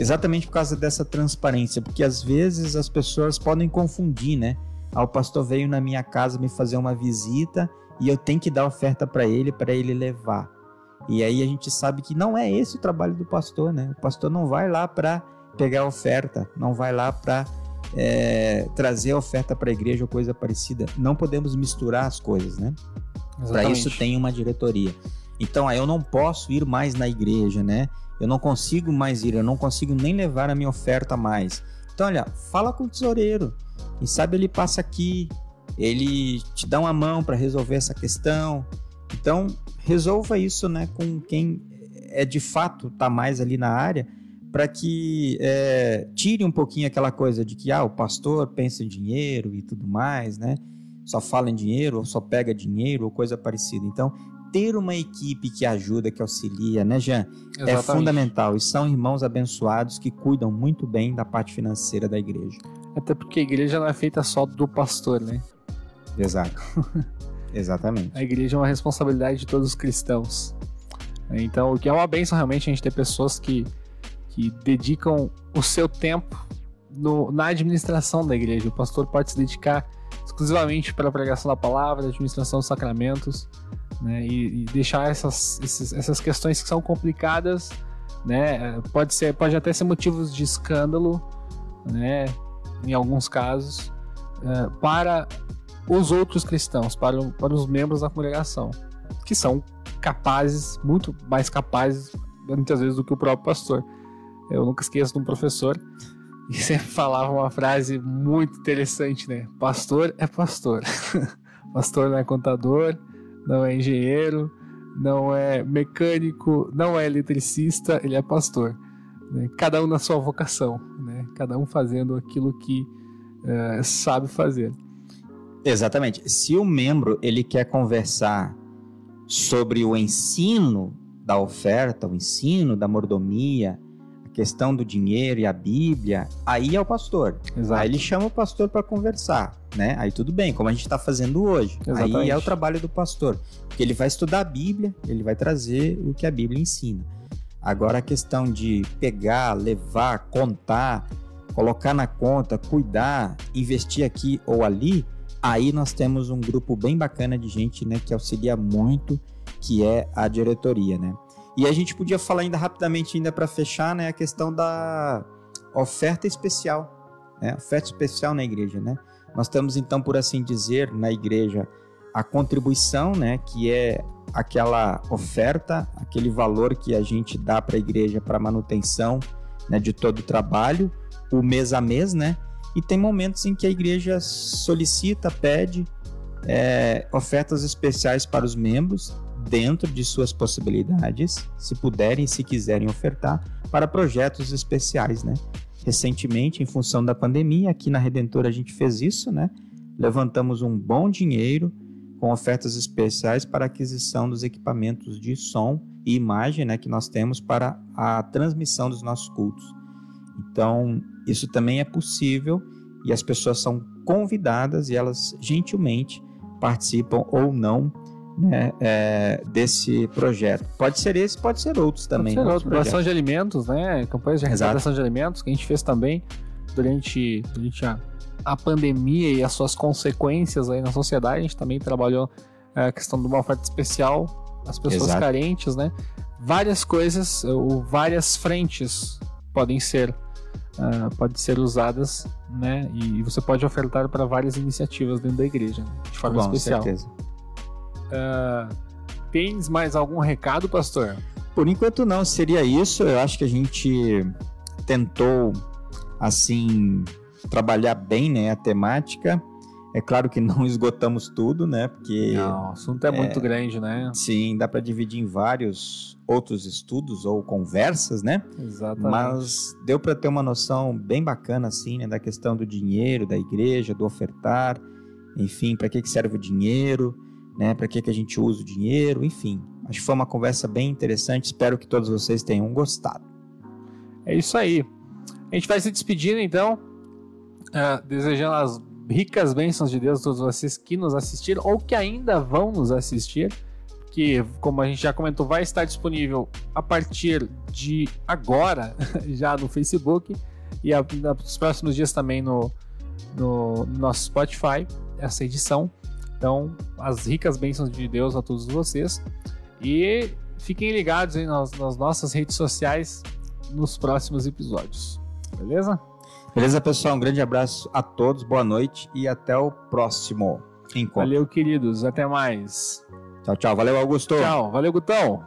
Exatamente por causa dessa transparência, porque às vezes as pessoas podem confundir, né? Ah, o pastor veio na minha casa me fazer uma visita e eu tenho que dar oferta para ele, para ele levar. E aí a gente sabe que não é esse o trabalho do pastor, né? O pastor não vai lá para pegar oferta, não vai lá para é, trazer oferta para a igreja ou coisa parecida. Não podemos misturar as coisas, né? Para isso tem uma diretoria. Então, aí eu não posso ir mais na igreja, né? Eu não consigo mais ir, eu não consigo nem levar a minha oferta mais. Então, olha, fala com o tesoureiro. Quem sabe ele passa aqui, ele te dá uma mão para resolver essa questão. Então, resolva isso, né, com quem é de fato tá mais ali na área para que é, tire um pouquinho aquela coisa de que ah, o pastor pensa em dinheiro e tudo mais, né? Só fala em dinheiro, ou só pega dinheiro, ou coisa parecida. Então, ter uma equipe que ajuda, que auxilia, né, Jean? É Exatamente. É fundamental. E são irmãos abençoados que cuidam muito bem da parte financeira da igreja. Até porque a igreja não é feita só do pastor, né? Exato. Exatamente. A igreja é uma responsabilidade de todos os cristãos. Então, o que é uma benção realmente a gente ter pessoas que que dedicam o seu tempo no, na administração da igreja. O pastor pode se dedicar exclusivamente para a pregação da palavra, administração dos sacramentos, né? E, e deixar essas, esses, essas questões que são complicadas, né? Pode ser, pode até ser motivos de escândalo, né? Em alguns casos, uh, para os outros cristãos, para, para os membros da congregação, que são capazes, muito mais capazes, muitas vezes, do que o próprio pastor. Eu nunca esqueço de um professor que sempre falava uma frase muito interessante, né? Pastor é pastor. pastor não é contador, não é engenheiro, não é mecânico, não é eletricista, ele é pastor. Né? Cada um na sua vocação, né? cada um fazendo aquilo que uh, sabe fazer. Exatamente. Se o membro ele quer conversar sobre o ensino da oferta, o ensino da mordomia, questão do dinheiro e a Bíblia, aí é o pastor. Exato. Aí ele chama o pastor para conversar, né? Aí tudo bem, como a gente está fazendo hoje. Exatamente. Aí é o trabalho do pastor, porque ele vai estudar a Bíblia, ele vai trazer o que a Bíblia ensina. Agora a questão de pegar, levar, contar, colocar na conta, cuidar, investir aqui ou ali, Aí nós temos um grupo bem bacana de gente, né, que auxilia muito, que é a diretoria, né? E a gente podia falar ainda rapidamente ainda para fechar, né, a questão da oferta especial, né? Oferta especial na igreja, né? Nós temos então, por assim dizer, na igreja a contribuição, né, que é aquela oferta, aquele valor que a gente dá para a igreja para manutenção, né, de todo o trabalho, o mês a mês, né? e tem momentos em que a igreja solicita, pede é, ofertas especiais para os membros dentro de suas possibilidades, se puderem, se quiserem ofertar, para projetos especiais, né? Recentemente, em função da pandemia, aqui na Redentora a gente fez isso, né? Levantamos um bom dinheiro com ofertas especiais para aquisição dos equipamentos de som e imagem, né, que nós temos para a transmissão dos nossos cultos. Então, isso também é possível e as pessoas são convidadas e elas gentilmente participam ou não né, é, desse projeto. Pode ser esse, pode ser outros também. Pode ser outros, doação de alimentos, né? Campanhas de arrecadação de alimentos que a gente fez também durante, durante a, a pandemia e as suas consequências aí na sociedade. A gente também trabalhou é, a questão de uma oferta especial às pessoas Exato. carentes, né? Várias coisas, ou várias frentes podem ser uh, pode ser usadas, né? E você pode ofertar para várias iniciativas dentro da igreja, de forma Bom, especial. Certeza. Uh, tens mais algum recado, pastor? Por enquanto não, seria isso. Eu acho que a gente tentou assim trabalhar bem, né, a temática. É claro que não esgotamos tudo, né? Porque. Não, o assunto é, é muito grande, né? Sim, dá para dividir em vários outros estudos ou conversas, né? Exatamente. Mas deu para ter uma noção bem bacana, assim, né? Da questão do dinheiro, da igreja, do ofertar, enfim, para que, que serve o dinheiro, né? Para que, que a gente usa o dinheiro, enfim. Acho que foi uma conversa bem interessante. Espero que todos vocês tenham gostado. É isso aí. A gente vai se despedindo, então. Uh, desejando as ricas bênçãos de Deus a todos vocês que nos assistiram ou que ainda vão nos assistir, que, como a gente já comentou, vai estar disponível a partir de agora, já no Facebook, e a, nos próximos dias também no, no, no nosso Spotify, essa edição. Então, as ricas bênçãos de Deus a todos vocês. E fiquem ligados aí nas, nas nossas redes sociais nos próximos episódios. Beleza? Beleza, pessoal? Um grande abraço a todos, boa noite e até o próximo encontro. Valeu, queridos. Até mais. Tchau, tchau. Valeu, Augusto. Tchau. Valeu, Gutão.